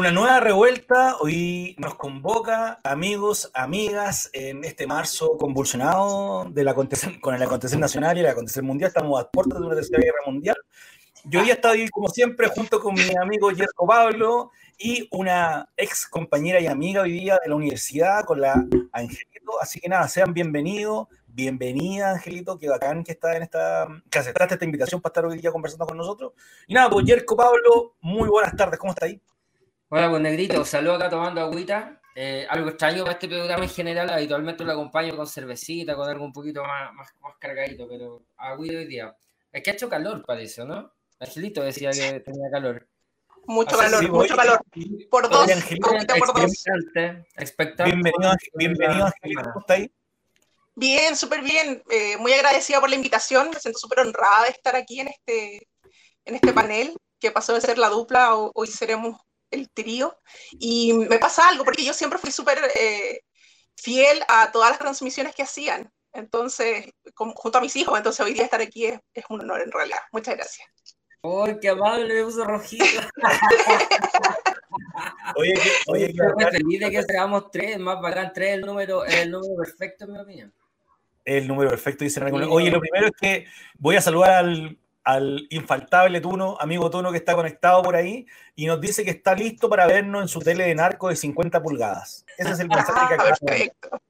Una nueva revuelta hoy nos convoca, amigos, amigas, en este marzo convulsionado de la con el acontecer nacional y el acontecer mundial. Estamos a puertas de una tercera guerra mundial. Yo hoy estado ahí, como siempre, junto con mi amigo Yerko Pablo y una ex compañera y amiga hoy día de la universidad, con la Angelito. Así que nada, sean bienvenidos, bienvenida Angelito, qué bacán que está en esta, que aceptaste esta invitación para estar hoy día conversando con nosotros. Y nada, pues Yerko Pablo, muy buenas tardes, ¿cómo está ahí? Hola, pues negrito, saludo acá tomando agüita. Eh, algo extraño para este programa en general, habitualmente lo acompaño con cervecita, con algo un poquito más, más, cargadito, pero agüita hoy día. Es que ha hecho calor, parece, ¿no? Angelito decía que tenía calor. Mucho calor, mucho calor. Por dos, por dos. Bienvenido, bienvenido Angelito, ¿cómo está ahí? Bien, súper bien. Eh, muy agradecida por la invitación. Me siento súper honrada de estar aquí en este, en este panel, que pasó de ser la dupla, hoy seremos el trío. Y me pasa algo, porque yo siempre fui súper eh, fiel a todas las transmisiones que hacían. Entonces, junto a mis hijos, entonces hoy día estar aquí es, un honor en realidad. Muchas gracias. ¡Ay, qué amable! Me puso rojito. oye, oye, estoy feliz de que seamos tres, más bacán, tres el número, el número perfecto, en mi opinión. El número perfecto, dice Oye, lo primero es que voy a saludar al al infaltable Tuno, amigo Tuno que está conectado por ahí, y nos dice que está listo para vernos en su tele de narco de 50 pulgadas. Ese es el mensaje que acaba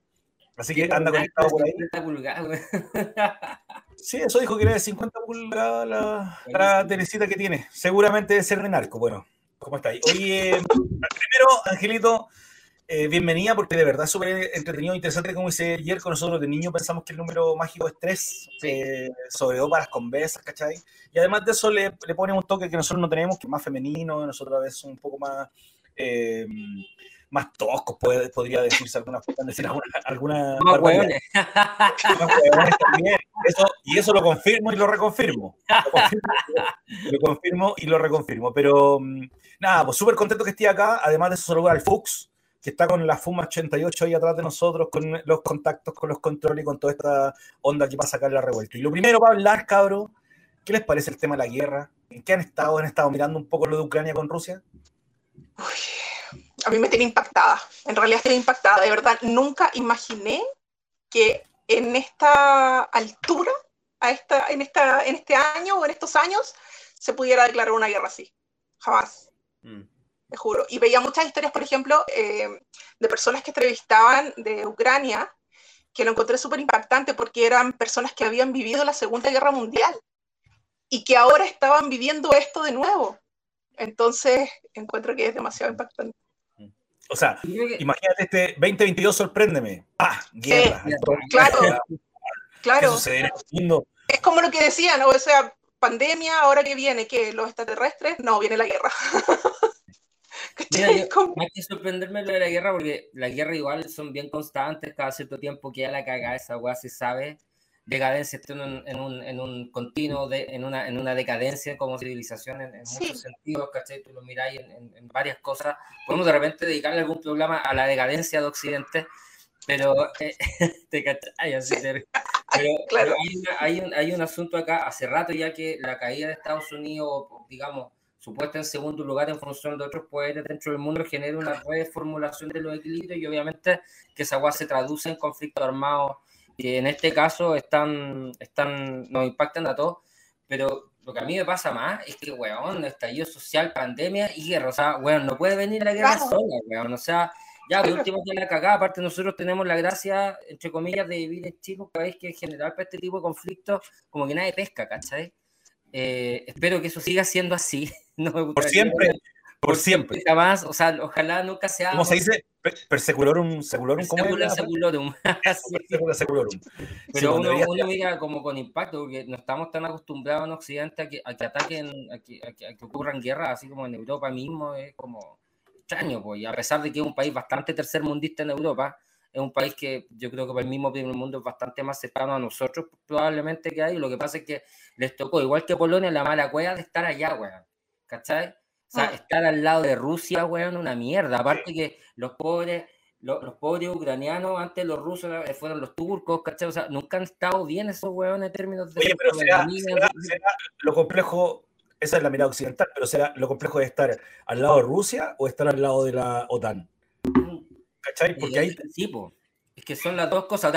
Así que anda conectado por ahí. 50 pulgadas, Sí, eso dijo que era de 50 pulgadas la, la telecita que tiene. Seguramente debe ser de narco. Bueno, ¿cómo estáis? Oye, primero, Angelito, eh, bienvenida, porque de verdad es súper entretenido e interesante, como dice ayer con nosotros de niño pensamos que el número mágico es 3, eh, sobre todo para las conversas, ¿cachai? Y además de eso le, le pone un toque que nosotros no tenemos, que es más femenino, nosotros a veces un poco más... Eh, más toscos, puede, podría decirse alguna decir alguna, alguna más hueones. también. Eso, y eso lo confirmo y lo reconfirmo. Lo confirmo, lo confirmo y lo reconfirmo. Pero mm, nada, pues súper contento que esté acá. Además de eso, saludar al Fuchs, que está con la Fuma 88 ahí atrás de nosotros, con los contactos, con los controles y con toda esta onda que va a sacar la revuelta. Y lo primero para hablar, cabro, ¿qué les parece el tema de la guerra? ¿En qué han estado? ¿Han estado mirando un poco lo de Ucrania con Rusia? a mí me tiene impactada. En realidad estoy impactada. De verdad, nunca imaginé que en esta altura, a esta, en, esta, en este año o en estos años, se pudiera declarar una guerra así. Jamás. Mm te juro. Y veía muchas historias, por ejemplo, eh, de personas que entrevistaban de Ucrania, que lo encontré súper impactante porque eran personas que habían vivido la Segunda Guerra Mundial y que ahora estaban viviendo esto de nuevo. Entonces, encuentro que es demasiado impactante. O sea, imagínate este 2022, sorpréndeme. ¡Ah! Guerra. claro, claro. Es como lo que decían, o sea, pandemia, ahora que viene, que los extraterrestres, no, viene la guerra. Mira, yo, hay que sorprenderme lo de la guerra porque la guerra igual son bien constantes, cada cierto tiempo queda la cagada, esa weá se sabe, decadencia, está en un, en un, en un continuo, de, en, una, en una decadencia como civilización en, muchos sentidos, ¿cachai? Tú lo miráis en, en, varias cosas, podemos de repente dedicarle algún programa a la decadencia de Occidente, pero, eh, te Así, pero, claro. hay, hay, un, hay un asunto acá, hace rato ya que la caída de Estados Unidos, digamos, supuesta en segundo lugar en función de otros poderes dentro del mundo, genera una reformulación de los equilibrios y obviamente que esa agua se traduce en conflictos armados que en este caso están, están, nos impactan a todos, pero lo que a mí me pasa más es que, weón, estallido social, pandemia y guerra, o sea, weón, no puede venir la guerra sola, weón, o sea, ya, por último, que la cagada, aparte nosotros tenemos la gracia, entre comillas, de vivir en chicos, que veis que en general para este tipo de conflictos, como que nadie pesca, ¿cachai? Eh, espero que eso siga siendo así. por siempre, por siempre. Jamás, o sea, ojalá nunca sea. ¿Cómo se dice? Perseculorum, seculorum, ¿cómo seculorum. seculorum. Pero uno, uno, mira como con impacto, porque no estamos tan acostumbrados en Occidente a que, a que ataquen, a que, a que, ocurran guerras, así como en Europa mismo, es como extraño, pues, y a pesar de que es un país bastante tercermundista en Europa, es un país que yo creo que para el mismo primer mundo es bastante más cercano a nosotros probablemente que hay. Lo que pasa es que les tocó, igual que Polonia, la mala cueva de estar allá, weón. ¿Cachai? O sea, ah. estar al lado de Rusia, weón, una mierda. Aparte que los pobres, los, pobres ucranianos, antes los rusos eh, fueron los turcos, ¿cachai? O sea, nunca han estado bien esos weones en términos de... Oye, pero será, lo complejo esa es la mirada occidental, pero será lo complejo de estar al lado de Rusia o estar al lado de la OTAN. ¿Cachai? Porque ahí... Sí, es que son las dos cosas.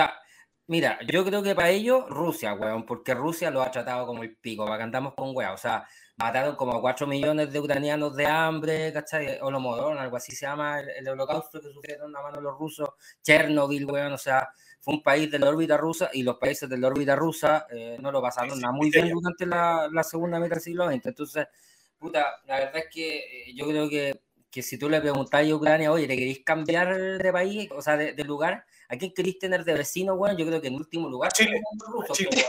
mira, yo creo que para ellos Rusia, weón, porque Rusia lo ha tratado como el pico, para que andamos con weón. O sea, mataron como 4 millones de ucranianos de hambre, ¿cachai? Holodomor, algo así se llama, el, holocausto que sufrieron a mano los rusos, Chernobyl, weón, o sea, fue un país de la órbita rusa y los países de la órbita rusa eh, no lo pasaron nada muy bien durante la, la segunda mitad del siglo XX. Entonces, puta, la verdad es que eh, yo creo que, que, si tú le preguntas a Ucrania, oye, ¿te queréis cambiar de país, o sea, de, lugar? ¿A quién queréis tener de vecino, weón? Yo creo que en último lugar. Chile. Chile.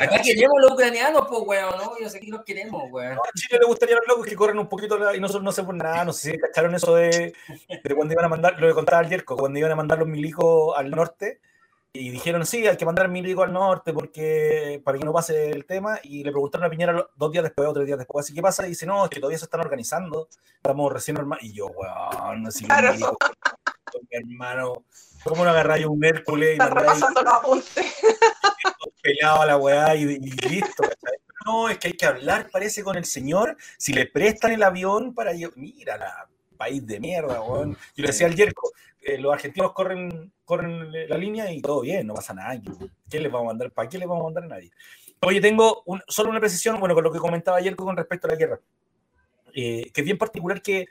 Acá queremos los ucranianos, pues, weón, ¿no? Yo sé que los queremos, weón. a Chile le gustaría a los locos que corren un poquito y nosotros no sé por nada. No sé si cacharon eso de, de cuando iban a mandar, lo que contaba el Yerko, cuando iban a mandar los milicos al norte y dijeron, sí, hay que mandar milico al norte porque para que no pase el tema. Y le preguntaron a Piñera dos días después o tres días después, así qué pasa? Y dice, no, es que todavía se están organizando. Estamos recién normal. Y yo, weón, mi hermano. ¿Cómo no agarráis un Hércules y mandáis? los apuntes. Pelado a la weá y, y listo, No, es que hay que hablar, parece, con el señor. Si le prestan el avión para... Mira, la país de mierda, weón. Yo le decía al Yerko, eh, los argentinos corren, corren la línea y todo bien, no pasa nada. ¿Qué les vamos a mandar? ¿Para qué les vamos a mandar a nadie? Oye, tengo solo una precisión, bueno, con lo que comentaba ayer con respecto a la guerra, eh, que es bien particular que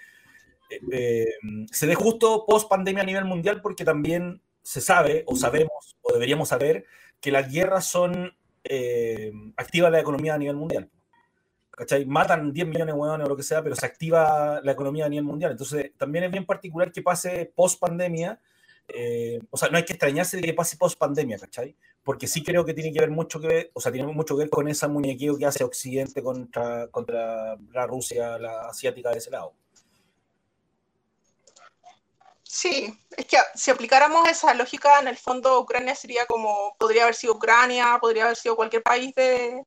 eh, se dé justo post pandemia a nivel mundial, porque también se sabe, o sabemos, o deberíamos saber, que las guerras son activas la economía a nivel mundial. ¿Cachai? Matan 10 millones de hueones o lo que sea, pero se activa la economía a nivel mundial. Entonces, también es bien particular que pase post pandemia. Eh, o sea, no hay que extrañarse de que pase post pandemia, ¿cachai? Porque sí creo que tiene que ver mucho que ver, o sea, tiene mucho que ver con esa muñequeo que hace Occidente contra, contra la Rusia, la asiática de ese lado. Sí, es que si aplicáramos esa lógica, en el fondo Ucrania sería como, podría haber sido Ucrania, podría haber sido cualquier país de,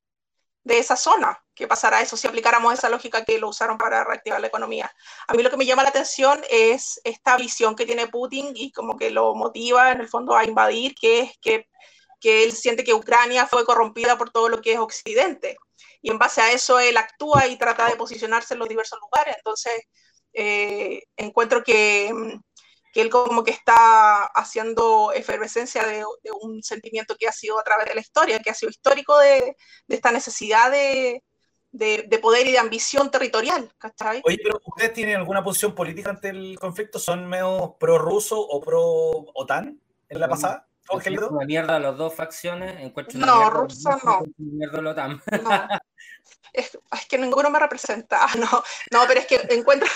de esa zona. ¿Qué pasará eso si aplicáramos esa lógica que lo usaron para reactivar la economía? A mí lo que me llama la atención es esta visión que tiene Putin y como que lo motiva en el fondo a invadir, que es que, que él siente que Ucrania fue corrompida por todo lo que es Occidente. Y en base a eso él actúa y trata de posicionarse en los diversos lugares. Entonces, eh, encuentro que que él como que está haciendo efervescencia de, un sentimiento que ha sido a través de la historia, que ha sido histórico de, esta necesidad de, poder y de ambición territorial. ¿cachai? Oye, pero ¿ustedes tienen alguna posición política ante el conflicto? ¿Son medio pro-ruso o pro-OTAN en la pasada? Una mierda las dos facciones. Encuentro no, rusa no. Mierda OTAN. No. Es, es, que ninguno me representa. No, no pero es que encuentro.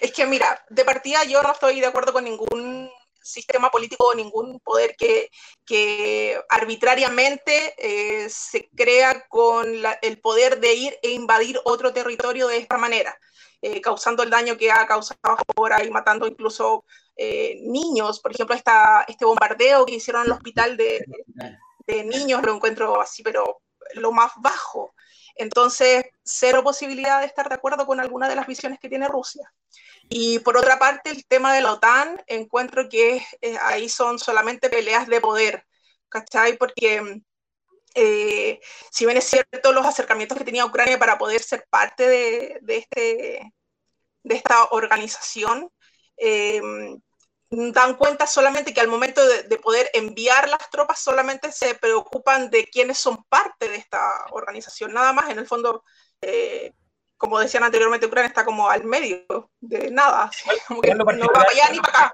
Es que, mira, de partida yo no estoy de acuerdo con ningún sistema político o ningún poder que, arbitrariamente eh, se crea con el poder de ir e invadir otro territorio de esta manera, eh, causando el daño que ha causado ahora y matando incluso eh, niños. Por ejemplo, este bombardeo que hicieron en el hospital de niños lo encuentro así, pero lo más bajo. Entonces, cero posibilidad de estar de acuerdo con alguna de las visiones que tiene Rusia. Y por otra parte, el tema de la OTAN, encuentro que eh, ahí son solamente peleas de poder, ¿cachai? Porque eh, si bien es cierto los acercamientos que tenía Ucrania para poder ser parte de, este, de esta organización, eh, dan cuenta solamente que al momento de, poder enviar las tropas solamente se preocupan de quienes son parte de esta organización, nada más en el fondo, eh, como decían anteriormente, Ucrania está como al medio de nada, como que no va para allá ni para acá.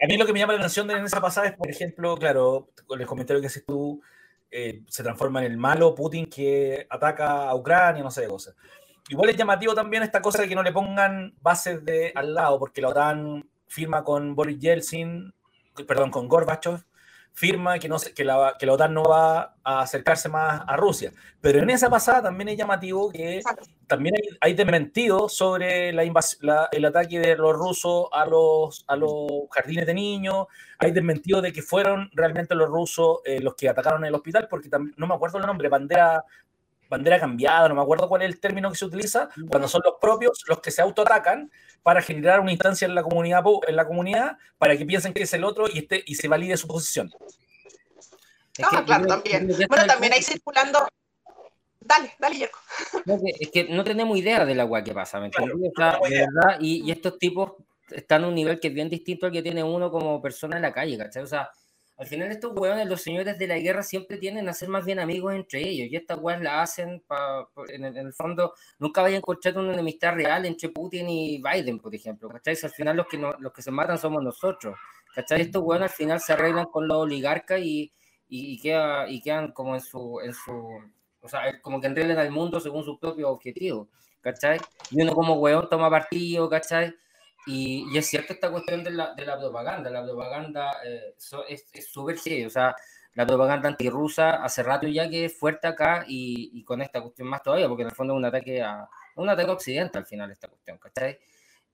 A mí lo que me llama la atención de esa pasada es, por ejemplo, claro, con el comentario que haces tú, eh, se transforma en el malo Putin que ataca a Ucrania, no sé de cosas. Igual es llamativo también esta cosa de que no le pongan bases de al lado, porque la OTAN firma con Boris Yeltsin, perdón, con Gorbachev, firma que, no, que, la, que la OTAN no va a acercarse más a Rusia. Pero en esa pasada también es llamativo que también hay, hay desmentido sobre la, el ataque de los rusos a los, a los jardines de niños, hay desmentido de que fueron realmente los rusos eh, los que atacaron el hospital, porque no me acuerdo el nombre, bandera bandera cambiada, no me acuerdo cuál es el término que se utiliza, cuando son los propios los que se autoatacan para generar una instancia en la comunidad, en la comunidad para que piensen que es el otro y, esté, y se valide su posición. Ah, claro, también. Bueno, también hay circulando. dale, dale, Yerko. es que no tenemos idea del agua que pasa, ¿me entiendes? verdad, y, y, estos tipos están a un nivel que es bien distinto al que tiene uno como persona en la calle, ¿cachai? O sea, al final estos hueones, los señores de la guerra siempre tienden a ser más bien amigos entre ellos y estas weas la hacen en, el, fondo, nunca vayan a encontrar una enemistad real entre Putin y Biden, por ejemplo, ¿cachai? al final los que, los que se matan somos nosotros, ¿cachai? Estos hueones al final se arreglan con los oligarcas y, y, queda, y quedan como en su, en su, o sea, como que enreden al mundo según su propio objetivo, ¿cachai? Y uno como hueón toma partido, ¿cachai? Y, es cierto esta cuestión de la, de la propaganda. La propaganda eh, es súper serio. O sea, la propaganda antirrusa hace rato ya que es fuerte acá y, y, con esta cuestión más todavía, porque en el fondo es un ataque a un ataque Occidente al final esta cuestión, ¿cachai?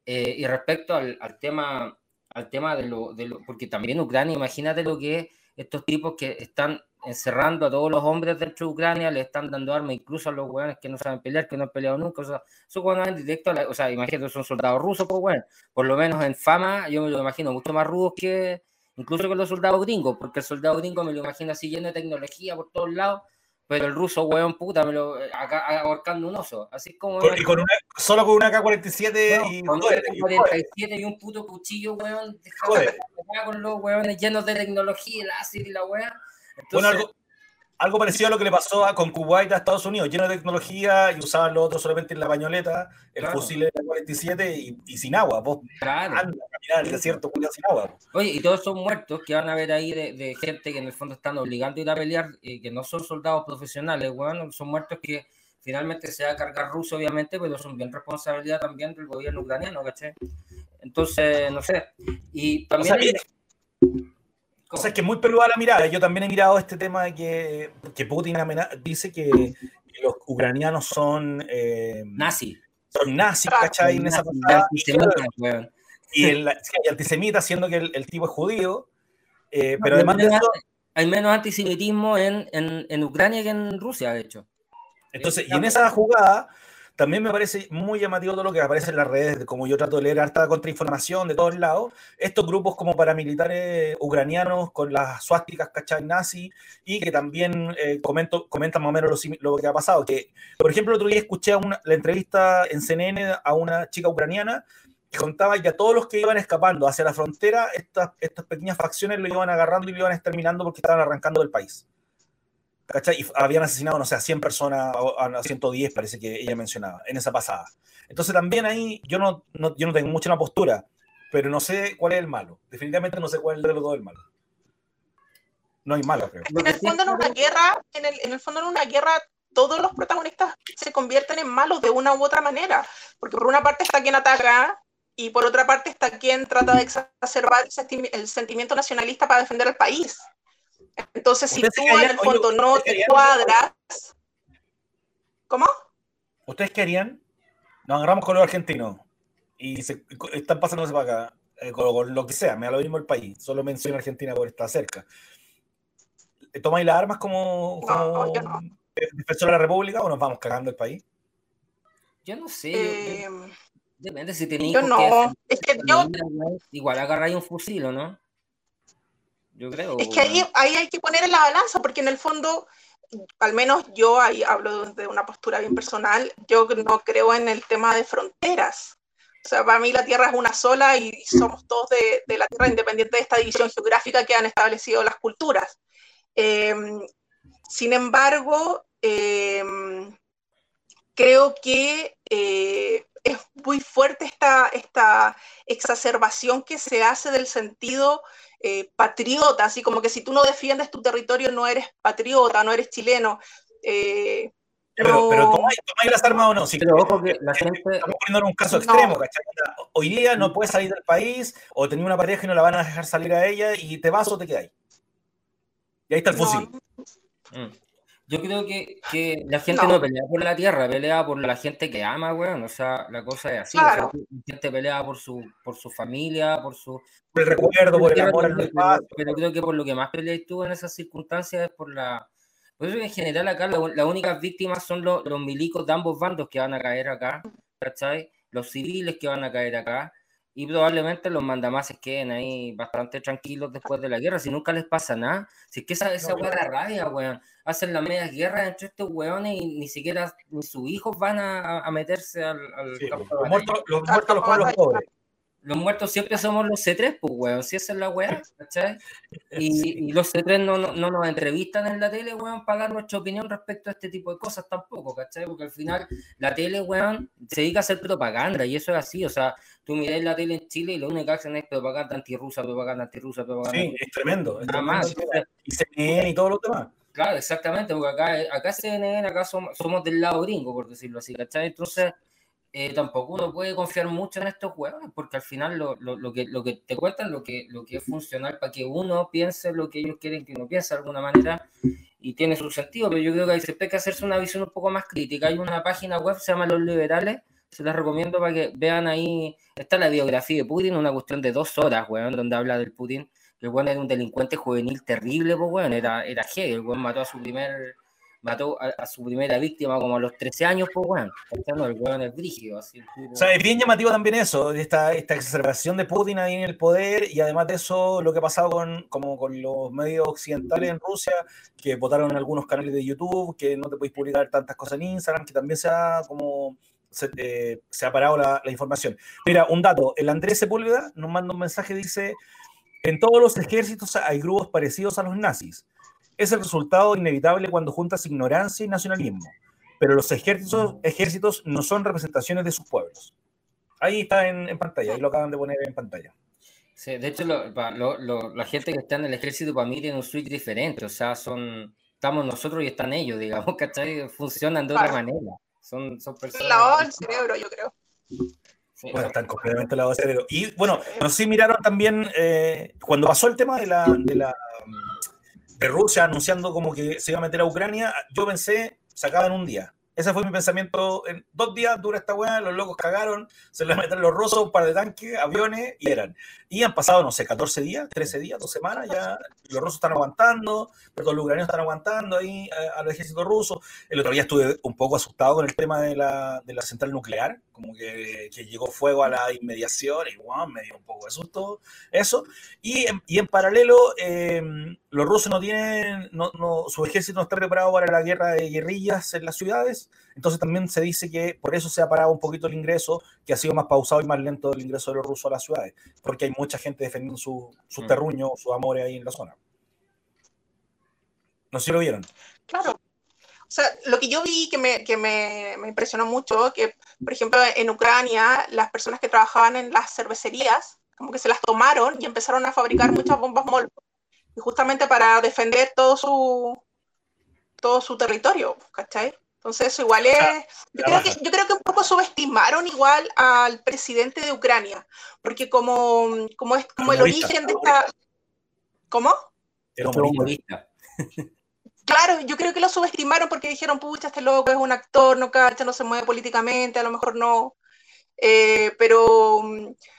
Eh, y respecto al, al, tema al tema de lo, de lo, porque también Ucrania, imagínate lo que es estos tipos que están encerrando a todos los hombres dentro de Ucrania, le están dando armas incluso a los hueones que no saben pelear, que no han peleado nunca, o sea, son hueones directo, a o sea, imagínate, son soldados rusos, pues bueno, por lo menos en fama, yo me lo imagino mucho más rudos que incluso que los soldados gringos, porque el soldado gringo me lo imagino así lleno de tecnología por todos lados, pero el ruso, hueón puta, me lo acá ahorcando un oso, así como. y con una, solo con una K-47 y. Con una K-47 y un puto cuchillo, hueón, con los hueones llenos de tecnología, el láser y la hueá bueno, algo, algo, parecido a lo que le pasó a, con Kuwait a Estados Unidos, lleno de tecnología y usaban lo otro solamente en la pañoleta, el fusil de 47 y, y, sin agua. Vos claro. anda a caminar el desierto sin agua. Oye, y todos son muertos que van a ver ahí de, de, gente que en el fondo están obligando a ir a pelear, y que no son soldados profesionales, bueno, son muertos que finalmente se va a cargar ruso, obviamente, pero son bien responsabilidad también del gobierno ucraniano, ¿caché? Entonces, no sé. Y también. O sea, es que es muy peluda la mirada. Yo también he mirado este tema de que, que Putin dice que los ucranianos son... Eh, Nazi. Son nazis, ¿cachai? En esa pasada. Y el, antisemita, siendo que el, tipo es judío. Eh, pero además de eso... Hay menos antisemitismo en, en, en Ucrania que en Rusia, de hecho. Entonces, y en esa jugada también me parece muy llamativo todo lo que aparece en las redes, como yo trato de leer harta contrainformación de todos lados, estos grupos como paramilitares ucranianos con las suásticas, ¿cachai? Nazi, y que también eh, comento, comentan más o menos lo, que ha pasado. Que, por ejemplo, el otro día escuché una, la entrevista en CNN a una chica ucraniana que contaba que a todos los que iban escapando hacia la frontera, estas, estas pequeñas facciones lo iban agarrando y lo iban exterminando porque estaban arrancando del país. ¿Cachai? Y habían asesinado, no sé, a 100 personas, a 110 parece que ella mencionaba, en esa pasada. Entonces también ahí yo no, yo no tengo mucha una postura, pero no sé cuál es el malo. Definitivamente no sé cuál es de los dos el malo. No hay malo, creo. En el fondo en una guerra, en el, en el fondo en una guerra todos los protagonistas se convierten en malos de una u otra manera, porque por una parte está quien ataca y por otra parte está quien trata de exacerbar el sentimiento nacionalista para defender el país. Entonces, si tú en el fondo no te cuadras. ¿Cómo? ¿Ustedes querían? Nos agarramos con los argentinos y se, están pasándose para acá, eh, con, lo que sea, me da lo mismo el país, solo menciono Argentina por estar cerca. ¿Tomáis las armas como, como defensor de la República o nos vamos cagando el país? Yo no sé. Eh, depende si tenéis. Yo no. Es que yo... Igual agarráis un fusil, ¿o no? Yo creo. Es que ahí, ahí hay que poner en la balanza, porque en el fondo, al menos yo ahí hablo de una postura bien personal, yo no creo en el tema de fronteras. O sea, para mí la Tierra es una sola y somos todos de, de la Tierra independiente de esta división geográfica que han establecido las culturas. Em, sin embargo, em, creo que eh, es muy fuerte esta, esta exacerbación que se hace del sentido eh, patriota, así como que si tú no defiendes tu territorio no eres patriota, no eres chileno. Eh, pero, pero tomáis, las armas o no. Si pero ojo que la gente... Estamos poniendo en un caso extremo, Hoy día no puedes salir del país o tener una pareja y no la van a dejar salir a ella y te vas o te quedas. Y ahí está el fusil. Mm. Yo creo que, que la gente no. pelea por la tierra, pelea por la gente que ama, weón. O sea, la cosa es así. la gente pelea por su, por su familia, por su. Por el recuerdo, por el amor al pero, pero creo que por lo que más peleas tú en esas circunstancias es por la. Por eso en general acá las únicas víctimas son los, milicos de ambos bandos que van a caer acá, ¿cachai? Los civiles que van a caer acá. Y probablemente los mandamases queden ahí bastante tranquilos después de la guerra, si nunca les pasa nada. Si es que esa, esa no, rabia, weón. Hacen las medias guerras entre estos weones y ni siquiera ni sus hijos van a, a meterse al, al campo Los muertos, los, muertos, los pueblos pobres los muertos siempre somos los C3, pues, weón, si esa es la weá, ¿cachai? Y, y los C3 no, no, no, nos entrevistan en la tele, weón, para dar nuestra opinión respecto a este tipo de cosas tampoco, ¿cachai? Porque al final la tele, weón, se dedica a hacer propaganda y eso es así, o sea, tú miras la tele en Chile y lo único que hacen es propaganda antirrusa, propaganda antirrusa, propaganda Sí, es tremendo. Nada más. Y CNN y todo lo demás. Claro, exactamente, porque acá, acá CNN, acá somos, somos del lado gringo, por decirlo así, ¿cachai? Entonces eh, tampoco uno puede confiar mucho en estos juegos, porque al final lo, lo, lo, que, lo que te cuentan, lo que, lo que es funcional para que uno piense lo que ellos quieren que uno piense de alguna manera, y tiene su sentido, pero yo creo que hay que hacerse una visión un poco más crítica. Hay una página web, se llama Los Liberales, se las recomiendo para que vean ahí, está la biografía de Putin, una cuestión de dos horas, weón, donde habla del Putin, que weón era un delincuente juvenil terrible, pues weón, era, era Hegel, el weón mató a su primer mató a, su primera víctima como a los 13 años, pues bueno, el weón es brígido. Así, O sea, es bien llamativo también eso, esta, esta exacerbación de Putin ahí en el poder y además de eso lo que ha pasado con, como con los medios occidentales en Rusia, que votaron en algunos canales de YouTube, que no te podéis publicar tantas cosas en Instagram, que también se ha como... Se, eh, se ha parado la, la, información. Mira, un dato, el Andrés Sepúlveda nos manda un mensaje, dice, en todos los ejércitos hay grupos parecidos a los nazis es el resultado inevitable cuando juntas ignorancia y nacionalismo. Pero los ejércitos, ejércitos no son representaciones de sus pueblos. Ahí está en, en pantalla, ahí lo acaban de poner en pantalla. Sí, de hecho, lo, lo, la gente que está en el ejército para mí tiene un switch diferente, o sea, son, estamos nosotros y están ellos, digamos, ¿cachai? Funcionan de otra manera. Son, son personas. Lavado el cerebro, yo creo. Bueno, están completamente lavados el cerebro. Y bueno, no sé si miraron también, eh, cuando pasó el tema de la, de la de Rusia anunciando como que se iba a meter a Ucrania, yo pensé, se acaba en un día. Ese fue mi pensamiento. En dos días dura esta weá, los locos cagaron, se les metieron los rusos, un par de tanques, aviones y eran. Y han pasado, no sé, 14 días, 13 días, dos semanas, ya los rusos están aguantando, pero los ucranianos están aguantando ahí al ejército ruso. El otro día estuve un poco asustado con el tema de la, de la central nuclear, como que, que, llegó fuego a la inmediación y wow, me dio un poco de susto eso. Y y en paralelo, eh, los rusos no tienen, no, no, su ejército no está preparado para la guerra de guerrillas en las ciudades, entonces también se dice que por eso se ha parado un poquito el ingreso, que ha sido más pausado y más lento el ingreso de los rusos a las ciudades, porque hay mucha gente defendiendo su, su mm. terruño, sus amores ahí en la zona. No sé si lo vieron. Claro, o sea, lo que yo vi que me, que me, me, impresionó mucho, que por ejemplo en Ucrania las personas que trabajaban en las cervecerías, como que se las tomaron y empezaron a fabricar muchas bombas Molotov, y justamente para defender todo su, todo su territorio, ¿cachai? Entonces eso igual es, yo creo, que, yo creo que un poco subestimaron igual al presidente de Ucrania, porque como, como es como el origen de esta... ¿Cómo? Era humorista. Claro, yo creo que lo subestimaron porque dijeron, pucha, este loco es un actor, no cacha, no se mueve políticamente, a lo mejor no. Eh, pero,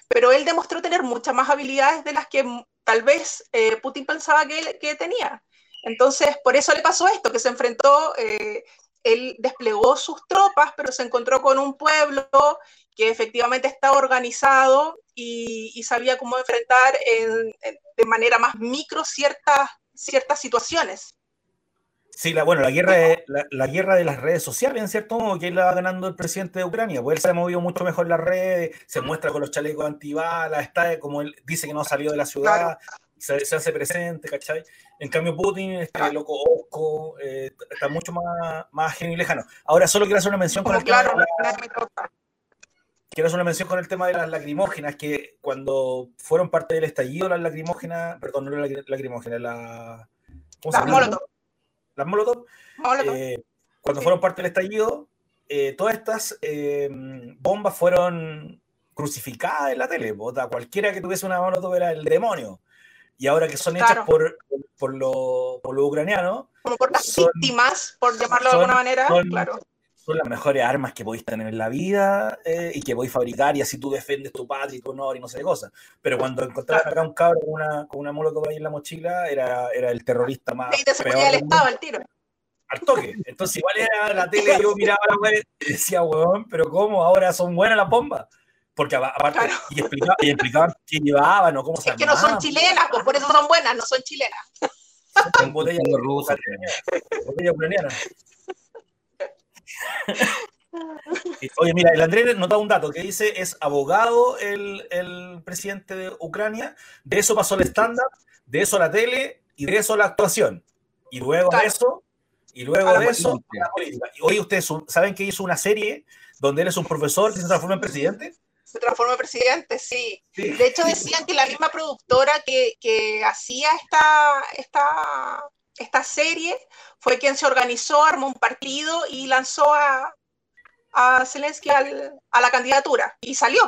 pero él demostró tener muchas más habilidades de las que tal vez eh, Putin pensaba que, él, que, tenía. Entonces, por eso le pasó esto, que se enfrentó, eh, él desplegó sus tropas, pero se encontró con un pueblo que efectivamente está organizado y, y sabía cómo enfrentar en, en, de manera más micro ciertas, ciertas situaciones. Sí, la, bueno, la guerra, de, la, la, guerra de las redes sociales, en cierto modo, que la va ganando el presidente de Ucrania, pues él se ha movido mucho mejor en las redes, se muestra con los chalecos antibalas, está como él dice que no ha salido de la ciudad, claro. Se, se, hace presente, ¿cachai? En cambio, Putin, este claro. loco osco, eh, está mucho más, más genio y lejano. Ahora, solo quiero hacer una mención con el claro, tema de la, Quiero hacer una mención con el tema de las lacrimógenas, que cuando fueron parte del estallido, las lacrimógenas, perdón, no era lacrimógenas, la. ¿Cómo se llama? las Molotov, eh, cuando fueron parte del estallido, eh, todas estas bombas fueron crucificadas en la tele. Bota. Cualquiera que tuviese una Molotov era el demonio. Y ahora que son hechas claro. por, por, lo, por los ucranianos. Como por las son, víctimas, por llamarlo son, de alguna manera, son, claro. Son las mejores armas que podéis tener en la vida eh, y que podéis fabricar, y así tú defendes tu patria y tu honor y no sé qué cosas. Pero cuando encontrabas claro. acá un cabro con una, con una molotov ahí en la mochila, era, era el terrorista más. Y te se ponía el Estado al tiro al toque. Entonces, igual era la tele, yo miraba la web y decía, weón, pero ¿cómo? Ahora son buenas las bombas. Porque aparte, y, explicaban, qué llevaban o cómo se Es que no son chilenas, pues por eso son buenas, no son chilenas. Son botellas rusas. Botella ucraniana. Oye, mira, el Andrés nos da un dato que dice es abogado el, el presidente de Ucrania, de eso pasó el estándar, de eso la tele y de eso la actuación. Y luego de eso, y luego de eso, la política. Y hoy ustedes saben que hizo una serie donde él es un profesor que se transforma en presidente. Se transforma en presidente, sí. De hecho, decían que la misma productora que, que hacía esta, esta, esta serie fue quien se organizó, armó un partido y lanzó a, a Zelensky a la candidatura. Y salió,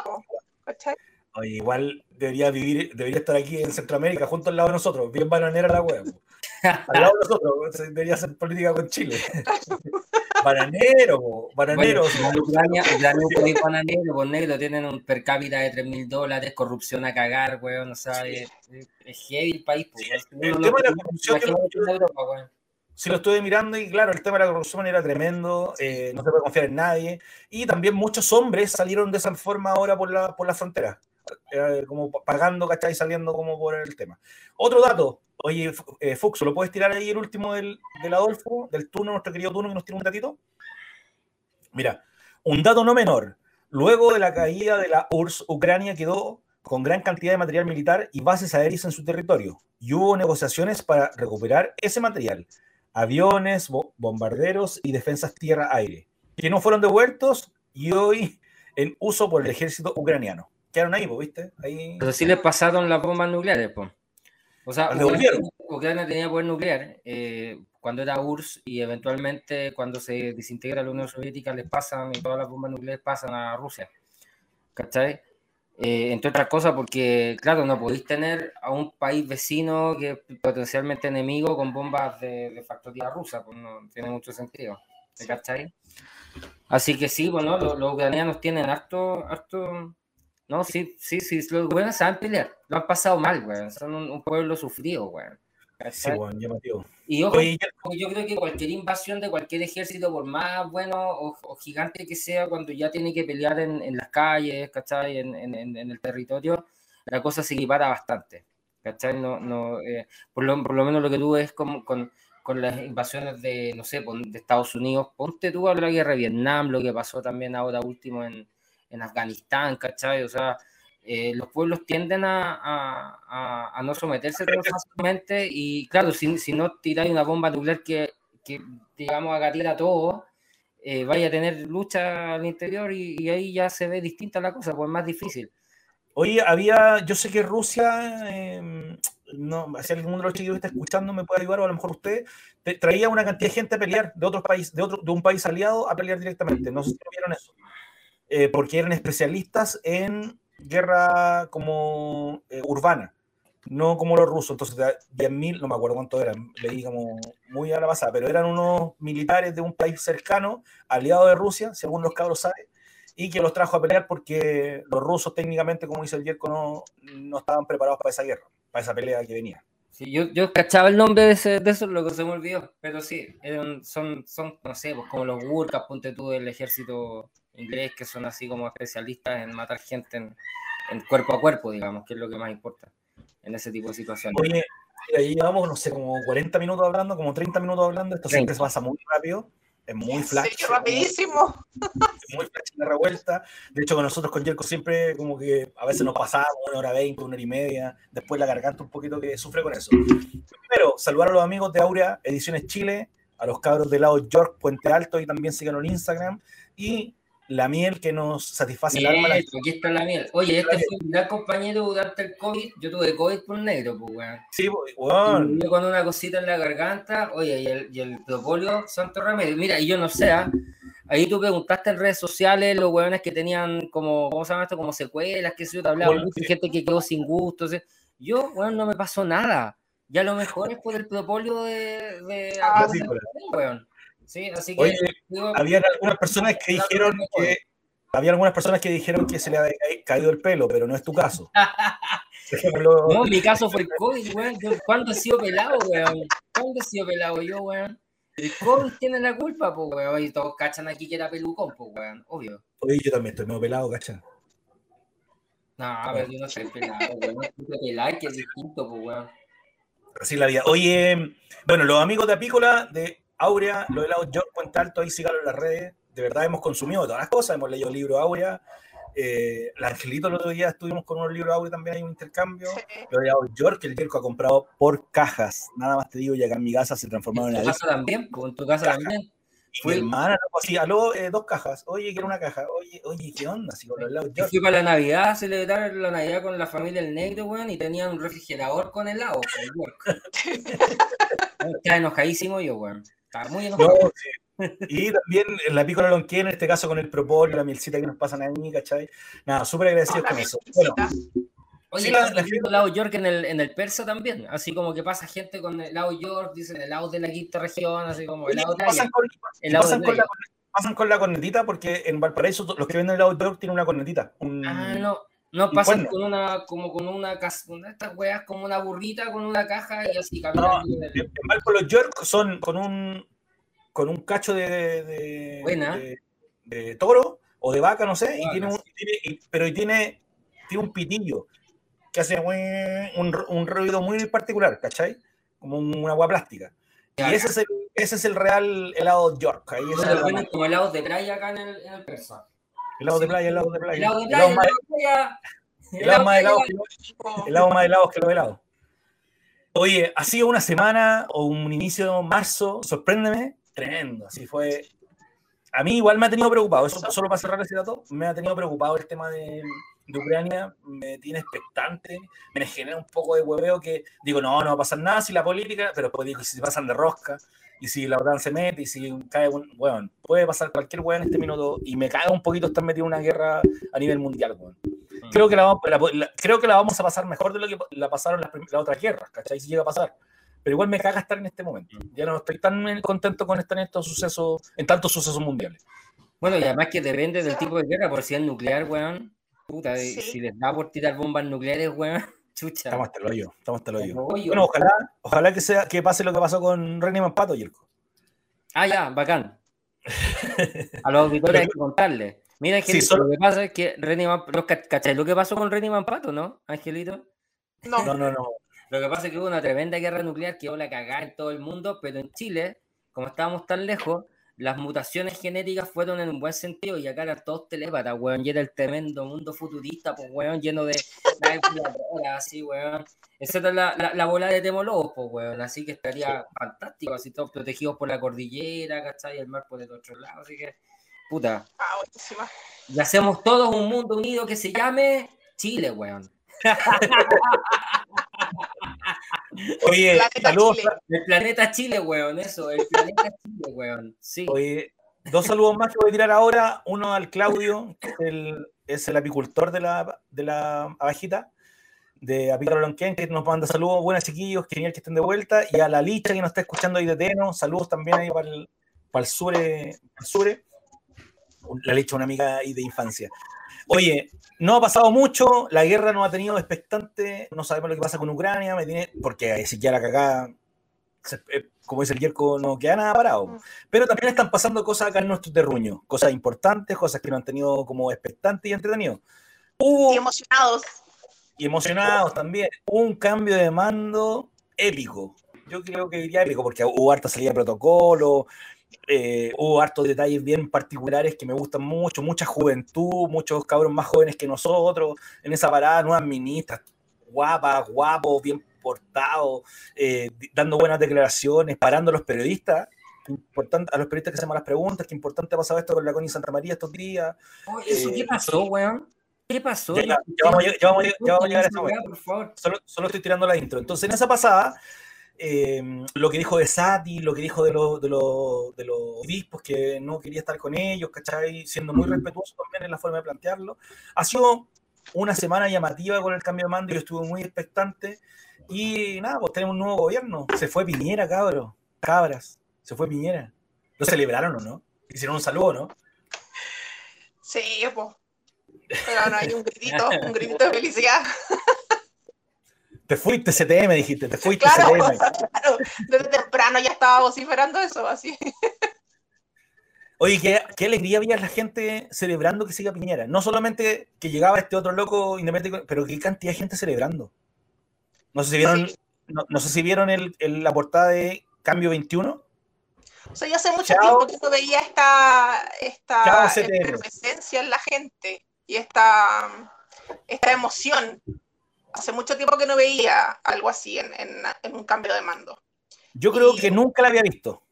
Oye, igual debería vivir, debería estar aquí en Centroamérica, junto al lado de nosotros, bien bananera la web. Al lado de nosotros, debería hacer política con Chile. bananero, bananero. Bueno, Ucrania, es bananero, con negro, tienen un per cápita de 3 mil dólares, corrupción a cagar, weón, o sea, es, heavy el país. el, tema de la corrupción, si lo estuve mirando y claro, el tema de la corrupción era tremendo, eh, no se puede confiar en nadie. Y también muchos hombres salieron de esa forma ahora por la, por la frontera, eh, como pagando, ¿cachai? Saliendo como por el tema. Otro dato, oye, eh, Fuxo, ¿lo puedes tirar ahí el último del, del Adolfo, del turno, nuestro querido turno que nos tiene un datito? Mira, un dato no menor. Luego de la caída de la URSS, Ucrania quedó con gran cantidad de material militar y bases aéreas en su territorio. Y hubo negociaciones para recuperar ese material aviones, bombarderos y defensas tierra-aire, que no fueron devueltos y hoy en uso por el ejército ucraniano. Quedaron ahí, ¿viste? Ahí... Pero sí les pasaron las bombas nucleares, pues. O sea, Ucrania, tenía poder nuclear eh, cuando era URSS y eventualmente cuando se desintegra la Unión Soviética les pasan y todas las bombas nucleares pasan a Rusia. ¿Cachai? Eh, entre otras cosas porque, claro, no podéis tener a un país vecino que es potencialmente enemigo con bombas de, factoría rusa, pues no tiene mucho sentido. ¿Cachai? Así que sí, bueno, los, ucranianos tienen harto, harto, no, sí, sí, sí, los buenos saben pelear, lo han pasado mal, güey, son un, pueblo sufrido, güey. Sí, bueno, llamativo. Y ojo, yo creo que cualquier invasión de cualquier ejército, por más bueno o, gigante que sea, cuando ya tiene que pelear en, en las calles, ¿cachai? En, en, en, el territorio, la cosa se equipara bastante, ¿cachai? No, no, eh, por, lo, por, lo, menos lo que tú ves como con, con las invasiones de, no sé, de Estados Unidos, ponte tú a la guerra de Vietnam, lo que pasó también ahora último en, en Afganistán, ¿cachai? O sea, eh, los pueblos tienden a, no someterse tan fácilmente y claro, si, si no tiráis una bomba nuclear que, que digamos, agatera todo, eh, vaya a tener lucha al interior y, ahí ya se ve distinta la cosa, pues más difícil. Oye, había, yo sé que Rusia, em, no, si alguno de los chicos está escuchando me puede ayudar, o a lo mejor usted, traía una cantidad de gente a pelear de otro país, de, otro, de un país aliado a pelear directamente. No sé si vieron eso. Eh, porque eran especialistas en guerra como eh, urbana, no como los rusos. Entonces, 10.000, no me acuerdo cuánto eran, leí como muy a la pasada, pero eran unos militares de un país cercano, aliado de Rusia, según los cabros saben, y que los trajo a pelear porque los rusos técnicamente, como dice el Yerko, no, no estaban preparados para esa guerra, para esa pelea que venía. Sí, yo, yo cachaba el nombre de, ese, de eso, lo que se me olvidó, pero sí, son, son, no sé, pues como los Gurkhas, ponte tú del ejército inglés que son así como especialistas en matar gente en, cuerpo a cuerpo, digamos, que es lo que más importa en ese tipo de situaciones. Oye, ahí llevamos, no sé, como 40 minutos hablando, como 30 minutos hablando, esto siempre se pasa muy rápido, es muy flash. Sí, rapidísimo. Es muy flash la revuelta. De hecho, con nosotros con Jerko siempre como que a veces nos pasamos una hora veinte, una hora y media, después la garganta un poquito que sufre con eso. Primero, saludar a los amigos de Aurea Ediciones Chile, a los cabros del lado York Puente Alto y también síganos en Instagram. Y la miel que nos satisface el alma. Aquí está la miel. Oye, este fue un gran compañero durante el COVID. Yo tuve COVID por negro, pues, weón. Sí, weón. con una cosita en la garganta, oye, y el, y el propolio, santo remedio. Mira, y yo no sé, ¿ah? ahí tú preguntaste en redes sociales los weones que tenían como, ¿cómo se llama esto? Como secuelas, que se yo te hablaba, mucha gente que quedó sin gusto. Yo, weón, no me pasó nada. Ya lo mejor es por el propolio de. de ah, sí, weón. Sí, así que. Oye, había algunas personas que dijeron que. Había algunas personas que dijeron que se le había caído el pelo, pero no es tu caso. no, mi caso fue el COVID, weón. ¿Cuándo he sido pelado, weón? ¿Cuándo he sido pelado yo, weón? El COVID tiene la culpa, pues, weón. Y todos cachan aquí que era pelucón, pues, weón. Obvio. Oye, yo también estoy medio pelado, cachan. No, pero yo no soy pelado, weón. No que es distinto, pues, weón. Así la vida. Oye, bueno, los amigos de Apícola, de Aurea, los helados York, Puente Alto, ahí síganlo en las redes. De verdad hemos consumido todas las cosas, hemos leído el libro Aurea. Eh, el Angelito el otro día estuvimos con un libro Aurea también, hay un intercambio. Los helados York, el York ha comprado por cajas. Nada más te digo, ya acá en mi casa se transformaron en, en tu casa también? ¿En tu casa también? Fui, mi hermana, no, así, aló, eh, dos cajas. Oye, quiero una caja. Oye, oye, ¿qué onda? Así, con los helados Yo fui para la Navidad a celebrar la Navidad con la familia del negro, weón, y tenía un refrigerador con helado. Estaba enojadísimo yo, weón. Estaba muy enojado. No, sí. Y también la pícola lonquía, en este caso con el propóleo, la mielcita que nos pasan a mí, ¿cachai? Nada, súper agradecidos con eso. Bueno, Oye, la, la gente... lado York en el, en el persa también, así como que pasa gente con el lado York, dicen el lado de la quinta región, así como el lado de pasan, con, el pasan, con la, pasan con la cornetita porque en Valparaíso los que venden el lado York tienen una cornetita. Un, ah, no, no, pasan con una, como con una de estas weas, como una burrita con una caja y así caminan. No, en, en Valpo los York son con un con un cacho de, de, de, de toro o de vaca, no sé, y tiene un, tiene, pero y tiene, tiene un pitillo que hace un, un, ruido muy particular, ¿cachai? Como una agua plástica. Y ese es, el, ese es el real helado York. Ahí es el como helado de playa acá en el, en el persa. Helado de playa, helado de playa. Helado de playa, helado playa. Helado más helado, helado más helado que los helados. Oye, ha sido una semana o un inicio de marzo, sorpréndeme, tremendo. Así fue. A mí igual me ha tenido preocupado, eso solo para cerrar ese dato, me ha tenido preocupado el tema de, de Ucrania me tiene expectante, me genera un poco de hueveo que digo, no, no va a pasar nada si la política, pero pues digo, si se pasan de rosca, y si la OTAN se mete, y si cae un, bueno, puede pasar cualquier hueá en este minuto, y me cae un poquito estar metido en una guerra a nivel mundial, weón. Mm. Creo, que la, la, creo que la vamos a pasar mejor de lo que la pasaron las, las otras guerras, ¿cachai? Si llega a pasar. Pero igual me caga estar en este momento. Mm. Ya no estoy tan contento con estar en estos sucesos, en tantos sucesos mundiales. Bueno, y además que depende del tipo de guerra, por si es nuclear, weón, Puta, si les da por tirar bombas nucleares, weón, chucha. Estamos hasta el hoyo, estamos hasta el hoyo. Bueno, ojalá, ojalá que, sea, que pase lo que pasó con René Mampato, Yerko. Ah, ya, bacán. A los auditores hay que contarle. Mira, Angelito, lo que pasa es que René Mampato, ¿cachai lo que pasó con René Mampato, no, Angelito? No, no, no, no. Lo que pasa es que hubo una tremenda guerra nuclear que hubo la cagada en todo el mundo, pero en Chile, como estábamos tan lejos, las mutaciones genéticas fueron en un buen sentido y acá eran todos telépatas, weón, y era el tremendo mundo futurista, pues, weón, lleno de así, weón. Era la, la, la, bola de temologos, pues, weón, así que estaría fantástico, así todos protegidos por la cordillera, ¿cachai? El mar por el otro lado, así que, puta. Ah, buenísima. Y hacemos todos un mundo unido que se llame Chile, weón. Oye, saludos. El planeta Chile, weón, eso, el planeta Chile, weón. Sí. Oye, dos saludos más que voy a tirar ahora. Uno al Claudio, que es el, es el apicultor de la, de la abajita, de Apícola Lonquén, que nos manda saludos. Buenas, chiquillos, genial que estén de vuelta. Y a la Licha, que nos está escuchando ahí de Teno, saludos también ahí para el, para el Sure. El Sure. La Licha, una amiga ahí de infancia. Oye, no ha pasado mucho, la guerra no ha tenido expectante, no sabemos lo que pasa con Ucrania, me tiene, porque si ya la cagada, eh, como dice el Yerko, no queda nada parado. Mm. Pero también están pasando cosas acá en nuestro terruño, cosas importantes, cosas que nos han tenido como expectantes y entretenidos. y emocionados. Y emocionados también. Hubo un cambio de mando épico. Yo creo que diría épico, porque hubo harta salida de protocolo, eh, hubo hartos detalles bien particulares que me gustan mucho, mucha juventud, muchos cabros más jóvenes que nosotros, en esa parada, nuevas ministras, guapas, guapos, bien portados, eh, dando buenas declaraciones, parando a los periodistas, importante, a los periodistas que hacen las preguntas, qué importante ha pasado esto con la Connie Santa María estos días. ¿Eso qué pasó, weón? ¿Qué pasó? Ya, ya, vamos, vamos, a llegar a eso. Solo, solo estoy tirando la intro. Entonces, en esa pasada, eh, lo que dijo de Sati, lo que dijo de, lo, de, lo, de, los obispos, que no quería estar con ellos, ¿cachai? Siendo muy respetuoso también en la forma de plantearlo. Ha sido una semana llamativa con el cambio de mando, yo estuve muy expectante. Y nada, pues tenemos un nuevo gobierno. Se fue Piñera, cabros, cabras. Se fue Piñera. ¿Lo celebraron o no? Hicieron un saludo, ¿no? Sí, pues. Pero no hay un gritito, un gritito de felicidad. Te fuiste CTM, dijiste, te fuiste CTM. Claro, desde temprano ya estaba vociferando eso, así. Oye, ¿qué, qué, alegría había la gente celebrando que siga Piñera. No solamente que llegaba este otro loco independiente, pero qué cantidad de gente celebrando. No sé si vieron, no, sé si vieron el, la portada de Cambio 21. O sea, yo hace mucho tiempo que no veía esta, esta efervescencia en la gente y esta, esta emoción. Hace mucho tiempo que no veía algo así en, en, un cambio de mando. Yo creo que nunca la había visto.